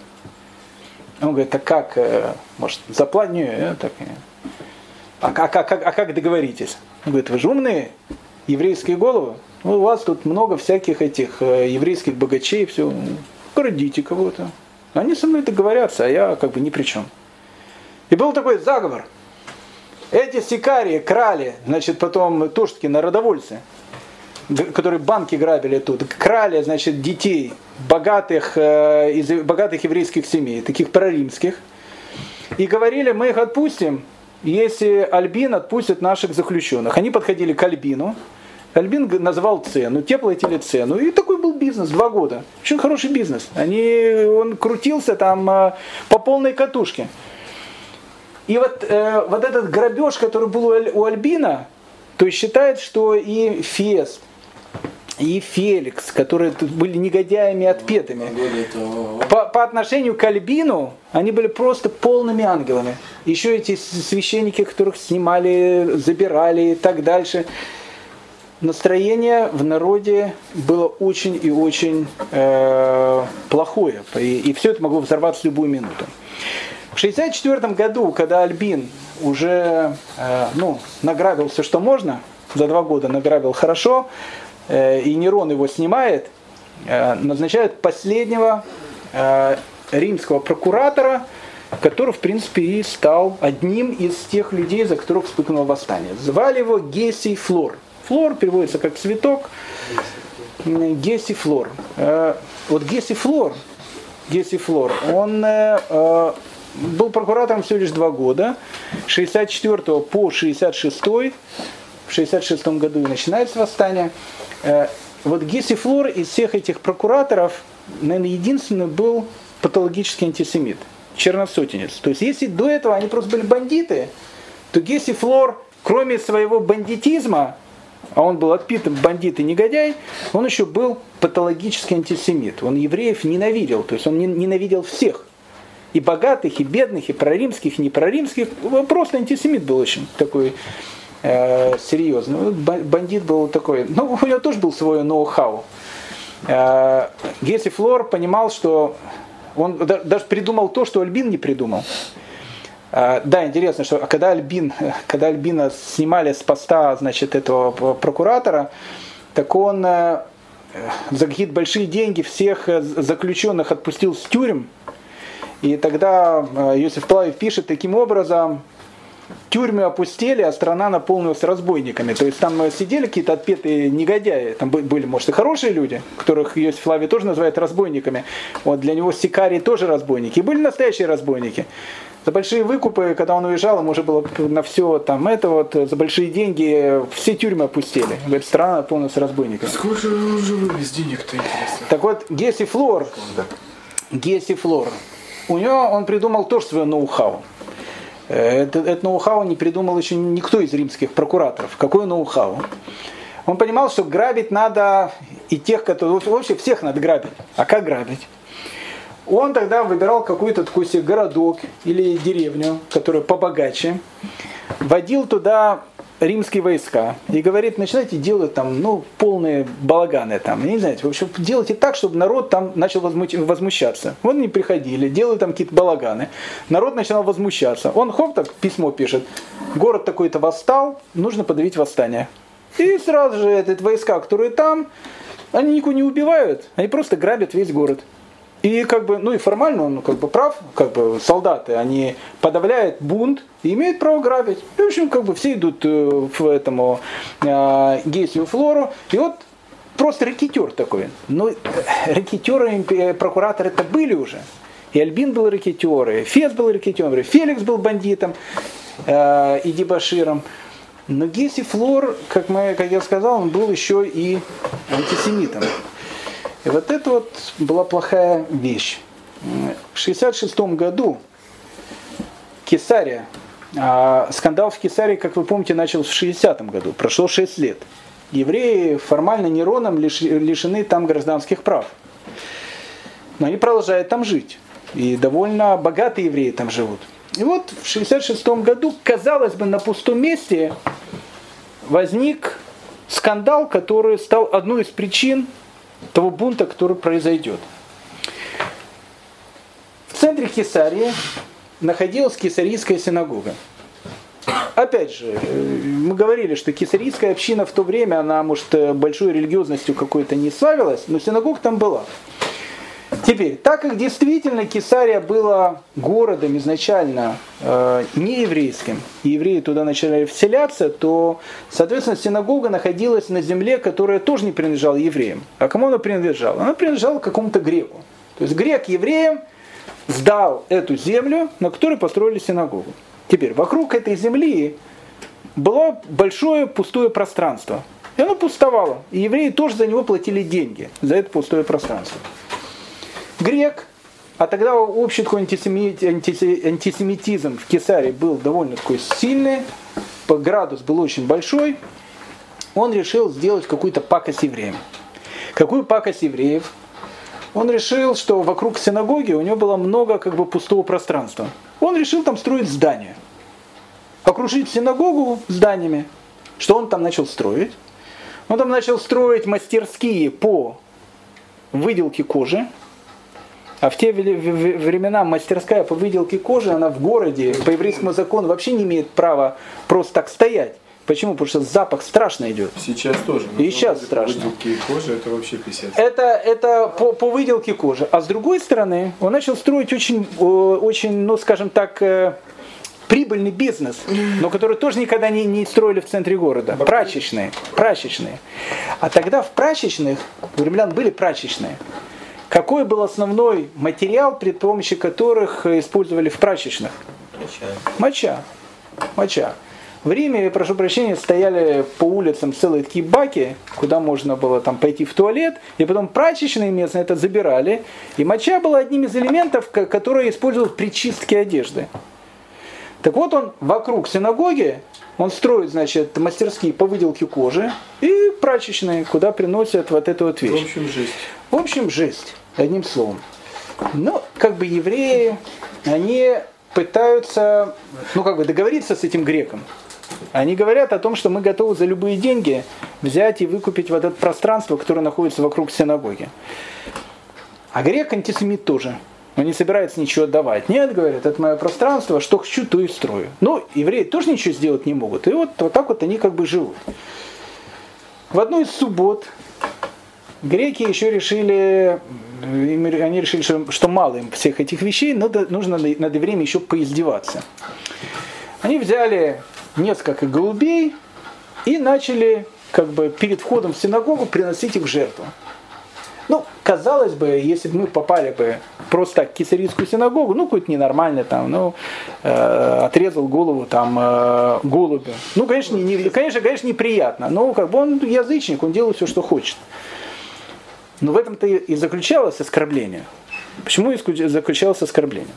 Он говорит, а как, э, может, заплатить? Нет, так нет. А, а, а, а как договоритесь? Он говорит, вы же умные, еврейские головы. Ну, у вас тут много всяких этих э, еврейских богачей, все. Городите кого-то. Они со мной договорятся, а я как бы ни при чем. И был такой заговор. Эти сикарии крали, значит, потом тушки народовольцы которые банки грабили тут, крали, значит, детей богатых, э, из богатых еврейских семей, таких проримских, и говорили, мы их отпустим, если Альбин отпустит наших заключенных. Они подходили к Альбину, Альбин называл цену, те платили цену. И такой был бизнес, два года. Очень хороший бизнес. Они, он крутился там э, по полной катушке. И вот, э, вот этот грабеж, который был у Альбина, то есть считает, что и Фест, и Феликс, которые тут были негодяями отпетыми. По, по отношению к Альбину они были просто полными ангелами. Еще эти священники, которых снимали, забирали и так дальше. Настроение в народе было очень и очень э, плохое. И, и все это могло взорваться в любую минуту. В 1964 году, когда Альбин уже э, ну, награбил что можно, за два года награбил хорошо, и Нерон его снимает, э, назначают последнего э, римского прокуратора, который, в принципе, и стал одним из тех людей, за которых вспыхнуло восстание. Звали его Гесий Флор. Флор переводится как цветок. Гесий Флор. Вот Гесий Флор, Гесий Флор, он был прокуратором всего лишь два года, 64 по 66 в 66 году и начинается восстание. Э, вот Гиси Флор из всех этих прокураторов, наверное, единственный был патологический антисемит, черносотенец. То есть если до этого они просто были бандиты, то Гесси Флор, кроме своего бандитизма, а он был отпитым бандит и негодяй, он еще был патологический антисемит. Он евреев ненавидел, то есть он ненавидел всех. И богатых, и бедных, и проримских, и непроримских. Просто антисемит был очень такой э, серьезно. Ну, бандит был такой, ну, у него тоже был свой ноу-хау. Э, Гесси Флор понимал, что он даже придумал то, что Альбин не придумал. Э, да, интересно, что когда Альбин, когда Альбина снимали с поста, значит, этого прокуратора, так он э, за какие-то большие деньги всех заключенных отпустил с тюрем. И тогда Йосиф Плавев пишет таким образом, тюрьмы опустели, а страна наполнилась разбойниками. То есть там сидели какие-то отпетые негодяи. Там были, может, и хорошие люди, которых Иосиф Флавий тоже называет разбойниками. Вот для него сикарии тоже разбойники. И были настоящие разбойники. За большие выкупы, когда он уезжал, ему уже было на все там это вот, за большие деньги все тюрьмы опустили. Говорит, страна наполнилась разбойниками. Сколько же уже вывез денег-то интересно? Так вот, Гесси Флор, Гесси Флор, у него он придумал тоже свое ноу-хау. Это, это ноу-хау не придумал еще никто из римских прокураторов. Какое ноу-хау? Он понимал, что грабить надо и тех, которые... Вообще всех надо грабить. А как грабить? Он тогда выбирал какой-то такой себе городок или деревню, которая побогаче, водил туда римские войска и говорит, начинайте делать там, ну, полные балаганы там, не знаете, в общем, делайте так, чтобы народ там начал возмущаться. Вот они приходили, делали там какие-то балаганы, народ начинал возмущаться. Он хоп, так письмо пишет, город такой-то восстал, нужно подавить восстание. И сразу же этот войска, которые там, они никого не убивают, они просто грабят весь город. И как бы, ну и формально он как бы прав, как бы солдаты, они подавляют бунт и имеют право грабить. И, в общем, как бы все идут э, в этому э, Гесию Флору. И вот просто рэкетер такой. Ну, рэкетеры, э, прокураторы это были уже. И Альбин был рэкетер, и Фес был рэкетером, и Феликс был бандитом э, и дебаширом. Но Гесси Флор, как, мы, как я сказал, он был еще и антисемитом. И вот это вот была плохая вещь. В 1966 году Кесария, а скандал в Кесарии, как вы помните, начался в 60 году, прошло 6 лет. Евреи формально Нероном лишены там гражданских прав. Но они продолжают там жить. И довольно богатые евреи там живут. И вот в 66 году, казалось бы, на пустом месте возник скандал, который стал одной из причин того бунта, который произойдет. В центре Кесарии находилась Кесарийская синагога. Опять же, э, мы говорили, что кесарийская община в то время, она, может, большой религиозностью какой-то не славилась, но синагог там была. Теперь, так как действительно Кесария была городом изначально э, нееврейским, и евреи туда начали вселяться, то, соответственно, синагога находилась на земле, которая тоже не принадлежала евреям. А кому она принадлежала? Она принадлежала какому-то греку. То есть грек евреям сдал эту землю, на которой построили синагогу. Теперь, вокруг этой земли было большое пустое пространство. И оно пустовало. И евреи тоже за него платили деньги, за это пустое пространство грек, а тогда общий такой антисемит, антисемитизм в Кесаре был довольно такой сильный, градус был очень большой, он решил сделать какую-то пакость евреям. Какую пакость евреев? Он решил, что вокруг синагоги у него было много как бы пустого пространства. Он решил там строить здание. Окружить синагогу зданиями. Что он там начал строить? Он там начал строить мастерские по выделке кожи, а в те времена мастерская по выделке кожи, она в городе по еврейскому закону вообще не имеет права просто так стоять. Почему? Потому что запах страшно идет. Сейчас тоже. И сейчас страшно. Выделки кожи это вообще писец. Это, это по, по выделке кожи. А с другой стороны, он начал строить очень, очень ну скажем так, э, прибыльный бизнес, но который тоже никогда не, не строили в центре города. Прачечные. Прачечные. А тогда в прачечных, у римлян были прачечные. Какой был основной материал, при помощи которых использовали в прачечных? Моча. Моча. Моча. В Риме, прошу прощения, стояли по улицам целые такие баки, куда можно было там пойти в туалет, и потом прачечные местные это забирали. И моча была одним из элементов, которые использовали при чистке одежды. Так вот он вокруг синагоги, он строит, значит, мастерские по выделке кожи и прачечные, куда приносят вот эту вот вещь. В общем, жесть. В общем, жесть одним словом. Ну, как бы евреи, они пытаются, ну, как бы договориться с этим греком. Они говорят о том, что мы готовы за любые деньги взять и выкупить вот это пространство, которое находится вокруг синагоги. А грек антисемит тоже. Он не собирается ничего отдавать. Нет, говорят, это мое пространство, что хочу, то и строю. Ну, евреи тоже ничего сделать не могут. И вот, вот так вот они как бы живут. В одну из суббот Греки еще решили, они решили, что, что мало им всех этих вещей, но нужно над время еще поиздеваться. Они взяли несколько голубей и начали как бы перед входом в синагогу приносить их в жертву. Ну, казалось бы, если бы мы попали бы просто так в кесарийскую синагогу, ну, какой-то ненормальный там, ну, э, отрезал голову там э, голубя. Ну, конечно, не, конечно, конечно, неприятно, но как бы он язычник, он делает все, что хочет. Но в этом-то и заключалось оскорбление. Почему заключалось оскорбление?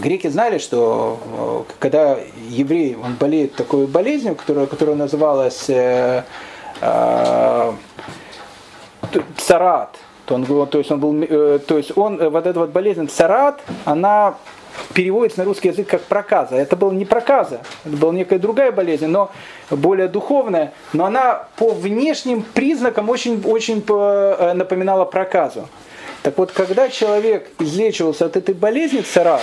Греки знали, что э, когда еврей он болеет такой болезнью, которая, которая называлась э, э, царат, то, он, то есть он был, э, то есть он, э, вот эта вот болезнь царат, она переводится на русский язык как проказа. Это была не проказа, это была некая другая болезнь, но более духовная, но она по внешним признакам очень, очень э, напоминала проказу. Так вот, когда человек излечивался от этой болезни цара,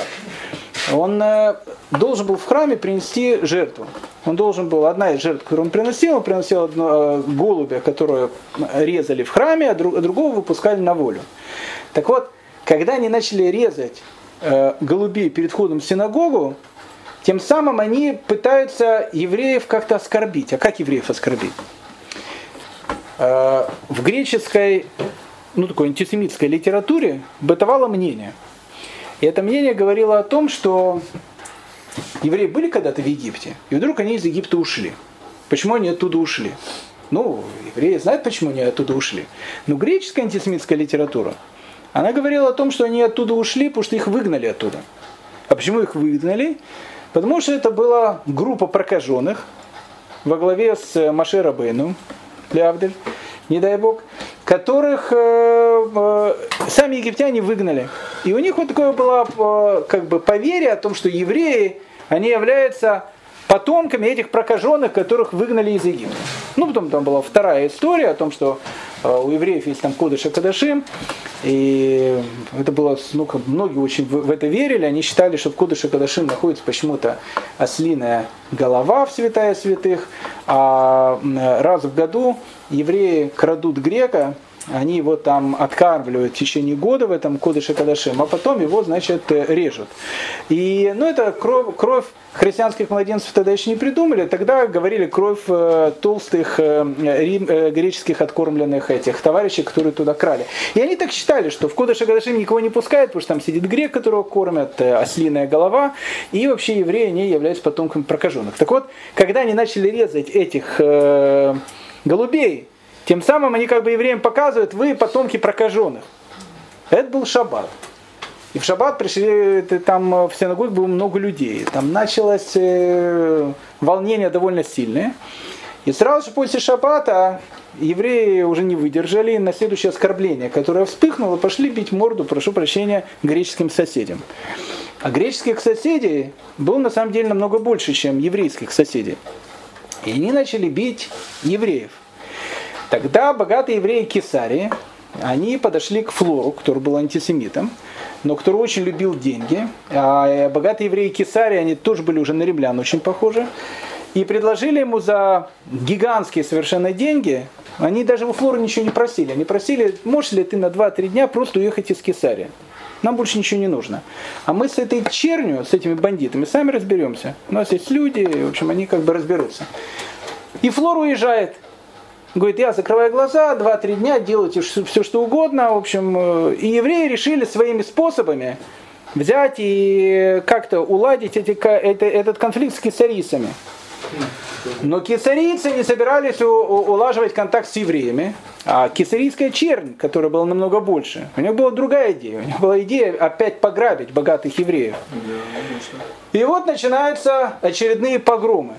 он э, должен был в храме принести жертву. Он должен был, одна из жертв, которую он приносил, он приносил одну, э, голубя, которую резали в храме, а другого выпускали на волю. Так вот, когда они начали резать э, голубей перед входом в синагогу, тем самым они пытаются евреев как-то оскорбить. А как евреев оскорбить? э, в греческой, ну такой антисемитской литературе бытовало мнение. И это мнение говорило о том, что евреи были когда-то в Египте, и вдруг они из Египта ушли. Почему они оттуда ушли? Ну, евреи знают, почему они оттуда ушли. Но греческая антисемитская литература, она говорила о том, что они оттуда ушли, потому что их выгнали оттуда. А почему их выгнали? Потому что это была группа прокаженных во главе с Маше Рабейну, Лявдель, не дай бог, которых э, э, сами египтяне выгнали. И у них вот такое было э, как бы поверие о том, что евреи, они являются потомками этих прокаженных, которых выгнали из Египта. Ну, потом там была вторая история о том, что э, у евреев есть там Кодыш и Кадашим, и это было, ну, как многие очень в, это верили, они считали, что в Кодыш и Кадашим находится почему-то ослиная голова в святая святых, а раз в году евреи крадут грека, они его там откармливают в течение года в этом Кодыше Кадашим, а потом его, значит, режут. И, ну, это кровь, кровь христианских младенцев тогда еще не придумали, тогда говорили кровь э, толстых э, рим, э, греческих откормленных этих товарищей, которые туда крали. И они так считали, что в Кодыше Кадашим никого не пускают, потому что там сидит грек, которого кормят, э, ослиная голова, и вообще евреи, они являются потомками прокаженных. Так вот, когда они начали резать этих э, голубей, тем самым они как бы евреям показывают, вы потомки прокаженных. Это был шаббат. И в шаббат пришли, там в синагоге было много людей. Там началось э, волнение довольно сильное. И сразу же после шаббата евреи уже не выдержали на следующее оскорбление, которое вспыхнуло, пошли бить морду, прошу прощения, греческим соседям. А греческих соседей было на самом деле намного больше, чем еврейских соседей. И они начали бить евреев. Тогда богатые евреи Кесарии, они подошли к Флору, который был антисемитом, но который очень любил деньги. А богатые евреи Кесарии, они тоже были уже на римлян очень похожи. И предложили ему за гигантские совершенно деньги, они даже у Флора ничего не просили. Они просили, можешь ли ты на 2-3 дня просто уехать из Кесария? Нам больше ничего не нужно. А мы с этой чернью, с этими бандитами, сами разберемся. У нас есть люди, в общем, они как бы разберутся. И Флор уезжает. Говорит, я закрываю глаза, 2-3 дня делайте все, что угодно. В общем, э, и евреи решили своими способами взять и как-то уладить эти, это, этот конфликт с кесарийцами. Но кесарийцы не собирались улаживать контакт с евреями, а кесарийская чернь, которая была намного больше, у них была другая идея. У них была идея опять пограбить богатых евреев. И вот начинаются очередные погромы.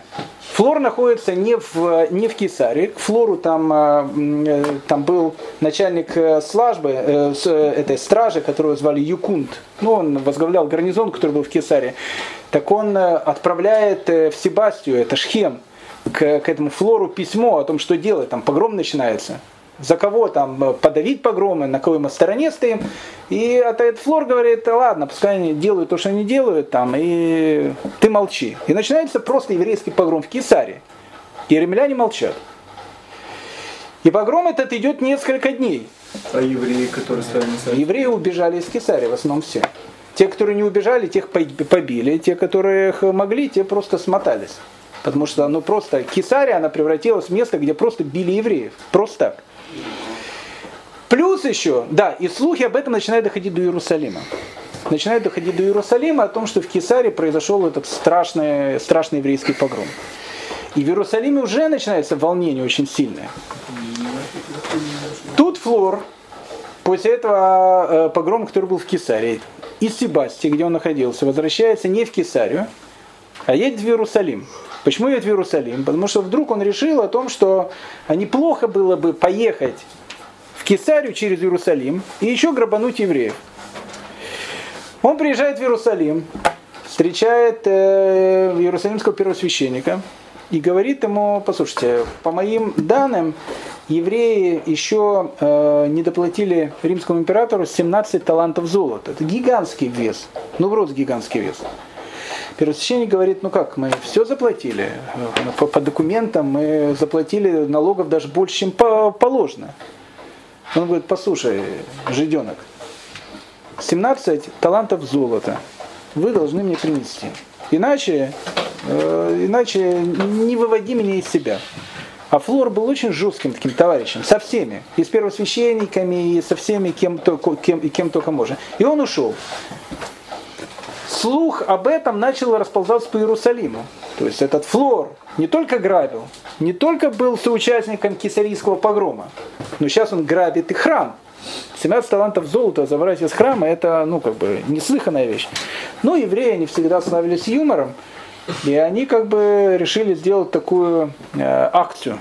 Флор находится не в, не в Кесаре. К Флору там, э, там был начальник э, службы, э, этой стражи, которого звали Юкунд. Ну, он возглавлял гарнизон, который был в Кесаре. Так он отправляет в Себастию, это Шхем, к, к этому Флору письмо о том, что делать. Там погром начинается за кого там э, подавить погромы, на кого мы стороне стоим. И этот Флор говорит, ладно, пускай они делают то, что они делают, там, и ты молчи. И начинается просто еврейский погром в Кесаре. И римляне молчат. И погром этот идет несколько дней. А евреи, которые стали Евреи убежали из Кесария, в основном все. Те, которые не убежали, тех побили. Те, которые могли, те просто смотались. Потому что ну, просто Кесария, она превратилась в место, где просто били евреев. Просто так. Плюс еще, да, и слухи об этом начинают доходить до Иерусалима. Начинают доходить до Иерусалима о том, что в Кесаре произошел этот страшный, страшный еврейский погром. И в Иерусалиме уже начинается волнение очень сильное. Тут Флор, после этого э, погрома, который был в Кесаре, из Себастии, где он находился, возвращается не в Кесарию, а едет в Иерусалим. Почему едет в Иерусалим? Потому что вдруг он решил о том, что неплохо было бы поехать в Кесарию через Иерусалим и еще грабануть евреев. Он приезжает в Иерусалим, встречает э, иерусалимского первосвященника и говорит ему, послушайте, по моим данным, евреи еще э, не доплатили римскому императору 17 талантов золота. Это гигантский вес. Ну, в гигантский вес. Первосвященник говорит, ну как, мы все заплатили. По, по документам мы заплатили налогов даже больше, чем по, положено. Он говорит, послушай, жиденок, 17 талантов золота вы должны мне принести. Иначе, э, иначе не выводи меня из себя. А Флор был очень жестким таким товарищем, со всеми, и с первосвященниками, и со всеми, кем, кем, кем только можно. И он ушел. Слух об этом начал расползаться по Иерусалиму. То есть этот Флор не только грабил, не только был соучастником кесарийского погрома, но сейчас он грабит и храм. 17 талантов золота забрать из храма, это, ну, как бы, неслыханная вещь. Но евреи, они всегда славились юмором, и они, как бы, решили сделать такую э, акцию.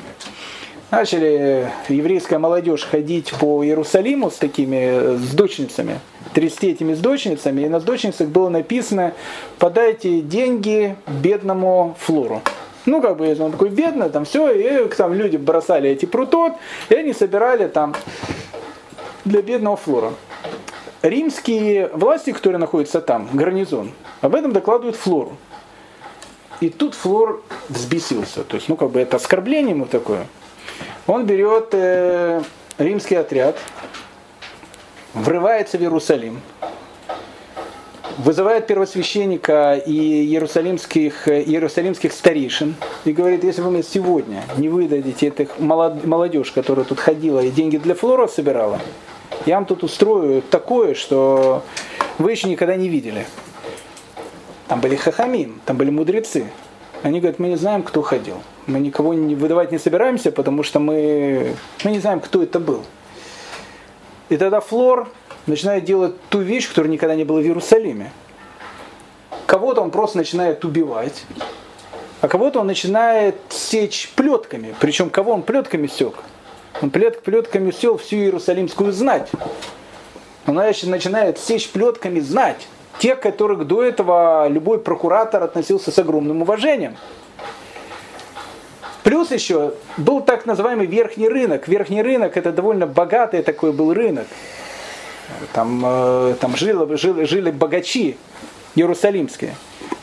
Начали еврейская молодежь ходить по Иерусалиму с такими, э, с дочницами, трясти этими с дочницами, и на дочницах было написано «подайте деньги бедному флору». Ну, как бы, он такой бедный, там все, и там люди бросали эти прутот, и они собирали там для бедного флора. Римские власти, которые находятся там, гарнизон, об этом докладывают флору. И тут флор взбесился. То есть, ну, как бы это оскорбление ему такое. Он берет э, римский отряд, врывается в Иерусалим, вызывает первосвященника и иерусалимских, иерусалимских старейшин и говорит, если вы мне сегодня не выдадите этих молодежь, которая тут ходила и деньги для флора собирала, я вам тут устрою такое, что вы еще никогда не видели. Там были хахамим, там были мудрецы. Они говорят, мы не знаем, кто ходил. Мы никого не выдавать не собираемся, потому что мы, мы не знаем, кто это был. И тогда Флор начинает делать ту вещь, которая никогда не была в Иерусалиме. Кого-то он просто начинает убивать, а кого-то он начинает сечь плетками. Причем кого он плетками сек? Он плет, плетками сел всю Иерусалимскую знать. Он начинает сечь плетками знать. Тех, которых до этого любой прокуратор относился с огромным уважением. Плюс еще был так называемый верхний рынок. Верхний рынок это довольно богатый такой был рынок. Там, э, там жили, жили, жили богачи иерусалимские.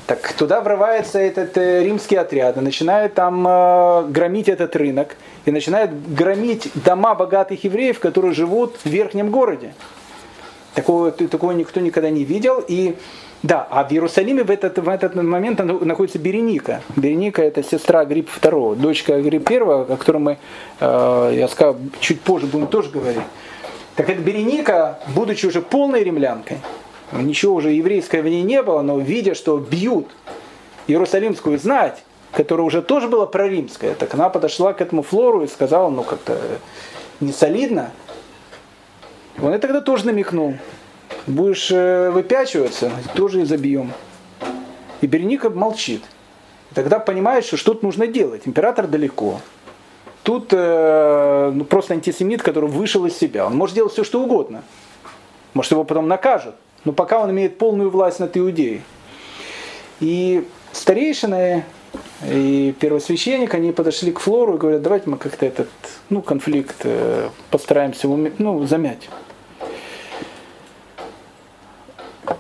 Так туда врывается этот э, римский отряд и начинает там э, громить этот рынок и начинает громить дома богатых евреев, которые живут в верхнем городе. Такого, такого никто никогда не видел. И да, а в Иерусалиме в этот, в этот момент находится Береника. Береника это сестра Грипп II, дочка Грипп I, о которой мы, э, я сказал, чуть позже будем тоже говорить. Так эта Береника, будучи уже полной римлянкой, ничего уже еврейского в ней не было, но видя, что бьют иерусалимскую знать, которая уже тоже была проримская, так она подошла к этому флору и сказала, ну как-то не солидно. Он это тогда тоже намекнул. Будешь э, выпячиваться, тоже и забьем. И Береника молчит. И тогда понимает, что что-то нужно делать. Император далеко. Тут э, ну, просто антисемит, который вышел из себя. Он может делать все, что угодно. Может, его потом накажут. Но пока он имеет полную власть над Иудеей. И старейшины и первосвященник, они подошли к Флору и говорят, давайте мы как-то этот ну, конфликт э, постараемся ну, замять.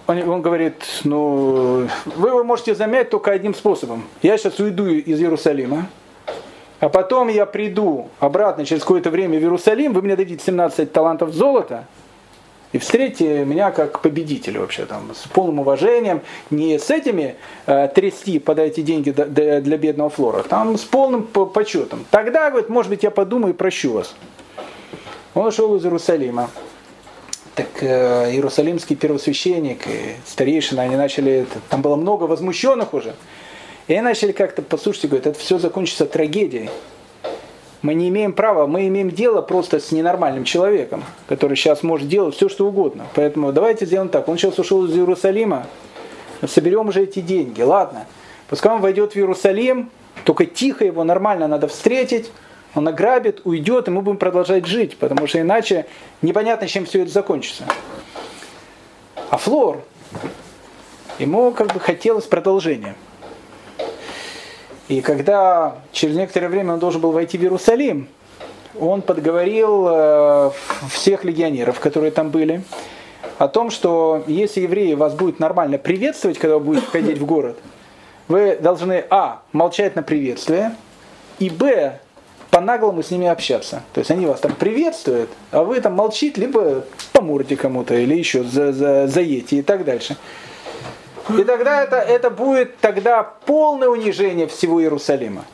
Он, он говорит, ну, вы его можете замять только одним способом. Я сейчас уйду из Иерусалима, а потом я приду обратно через какое-то время в Иерусалим, вы мне дадите 17 талантов золота, и встретите меня как победителя вообще, там, с полным уважением, не с этими э, трясти, подайте деньги для, для бедного флора, там с полным почетом. Тогда, говорит, может быть, я подумаю и прощу вас. Он ушел из Иерусалима. Так э, иерусалимский первосвященник и старейшина, они начали, там было много возмущенных уже. И они начали как-то, послушайте, говорят, это все закончится трагедией. Мы не имеем права, мы имеем дело просто с ненормальным человеком, который сейчас может делать все, что угодно. Поэтому давайте сделаем так. Он сейчас ушел из Иерусалима, соберем уже эти деньги. Ладно, пускай он войдет в Иерусалим, только тихо его нормально надо встретить, он ограбит, уйдет, и мы будем продолжать жить, потому что иначе непонятно, чем все это закончится. А Флор, ему как бы хотелось продолжения. И когда через некоторое время он должен был войти в Иерусалим, он подговорил э, всех легионеров, которые там были, о том, что если евреи вас будут нормально приветствовать, когда вы будете входить в город, вы должны, а, молчать на приветствие, и, б, по-наглому с ними общаться. То есть они вас там приветствуют, а вы там молчите, либо по морде кому-то, или еще за, за, заедете и так дальше. И тогда это, это будет тогда полное унижение всего Иерусалима.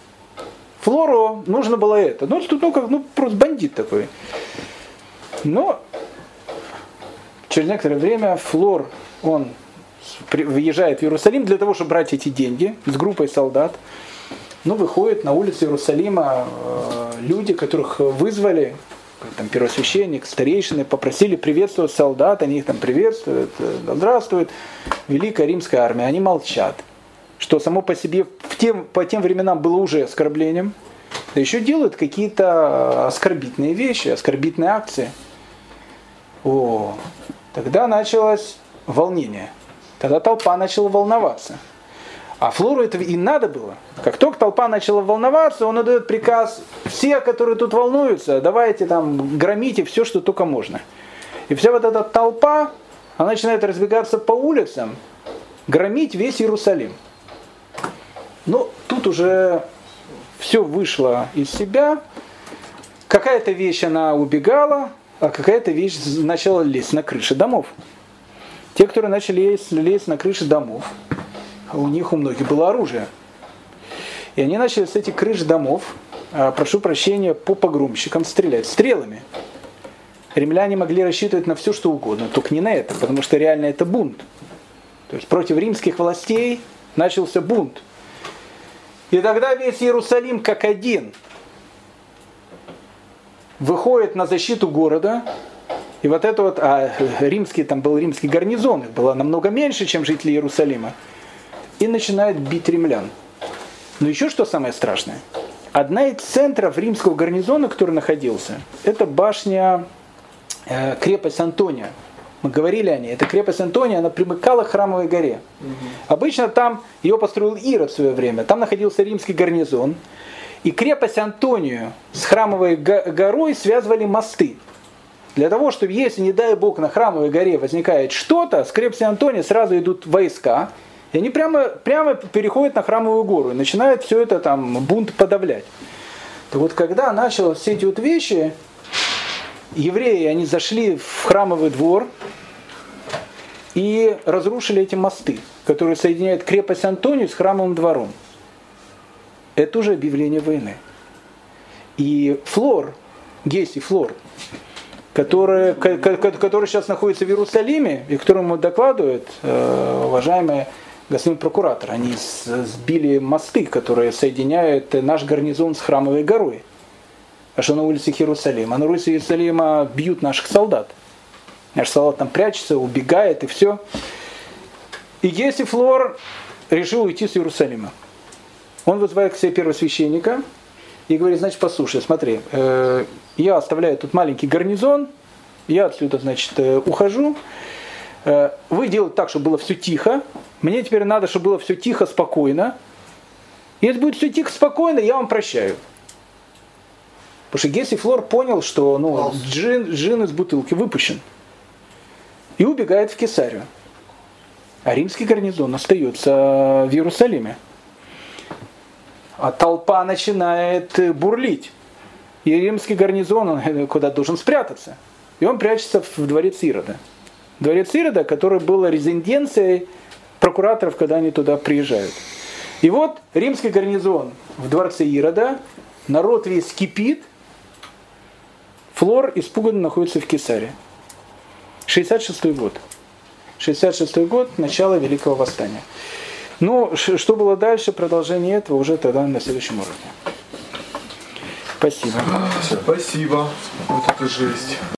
Флору нужно было это. Ну, тут, ну, как, ну, просто бандит такой. Но через некоторое время Флор, он въезжает в Иерусалим для того, чтобы брать эти деньги с группой солдат. Ну, выходят на улицы Иерусалима э, люди, которых вызвали, там первосвященник, старейшины, попросили приветствовать солдат, они их там приветствуют, э, здравствует, великая римская армия, они молчат, что само по себе в тем, по тем временам было уже оскорблением, да еще делают какие-то оскорбительные вещи, оскорбительные акции. О, тогда началось волнение, тогда толпа начала волноваться. А Флору это и надо было. Как только толпа начала волноваться, он отдает приказ, все, которые тут волнуются, давайте там громите все, что только можно. И вся вот эта толпа, она начинает разбегаться по улицам, громить весь Иерусалим. Ну, тут уже все вышло из себя. Какая-то вещь она убегала, а какая-то вещь начала лезть на крыши домов. Те, которые начали лезть, лезть на крыши домов, у них у многих было оружие. И они начали с этих крыш домов, а, прошу прощения, по погромщикам стрелять стрелами. Римляне могли рассчитывать на все, что угодно, только не на это, потому что реально это бунт. То есть против римских властей начался бунт. И тогда весь Иерусалим как один выходит на защиту города. И вот это вот, а римский, там был римский гарнизон, их было намного меньше, чем жители Иерусалима. И начинает бить римлян. Но еще что самое страшное. Одна из центров римского гарнизона, который находился, это башня, э, крепость Антония. Мы говорили о ней. Это крепость Антония, она примыкала к храмовой горе. Обычно там ее построил Ирод в свое время. Там находился римский гарнизон. И крепость Антонию с храмовой го- горой связывали мосты. Для того, чтобы, если, не дай бог, на храмовой горе возникает что-то, с крепости Антония сразу идут войска, и они прямо, прямо переходят на храмовую гору и начинают все это там бунт подавлять. То вот когда началось все эти вот вещи, евреи, они зашли в храмовый двор и разрушили эти мосты, которые соединяют крепость Антонию с храмовым двором. Это уже объявление войны. И Флор, Геси Флор, который, ко- ко- который сейчас находится в Иерусалиме, и которому докладывает э, уважаемый господин прокуратор, они сбили мосты, которые соединяют наш гарнизон с храмовой горой. А что на улицах Иерусалима? На улице Иерусалима бьют наших солдат. Наш солдат там прячется, убегает и все. И если Флор решил уйти с Иерусалима, он вызывает к себе первосвященника и говорит, значит, послушай, смотри, э, я оставляю тут маленький гарнизон, я отсюда, значит, э, ухожу, Э, вы делаете так, чтобы было все тихо, мне теперь надо, чтобы было все тихо, спокойно. Если будет все тихо, спокойно, я вам прощаю. Потому что Гесси Флор понял, что ну, джин, джин из бутылки выпущен. И убегает в Кесарию. А римский гарнизон остается в Иерусалиме. А толпа начинает э, бурлить. И римский гарнизон, он э, куда должен спрятаться. И он прячется в дворец Ирода. Дворец Ирода, который был резиденцией прокураторов, когда они туда приезжают. И вот римский гарнизон в дворце Ирода, народ весь кипит, Флор испуганно находится в Кесаре. 66 год. 66 год, начало Великого Восстания. Ну, что было дальше, продолжение этого уже тогда на следующем уровне. Спасибо. Спасибо. Вот это жесть.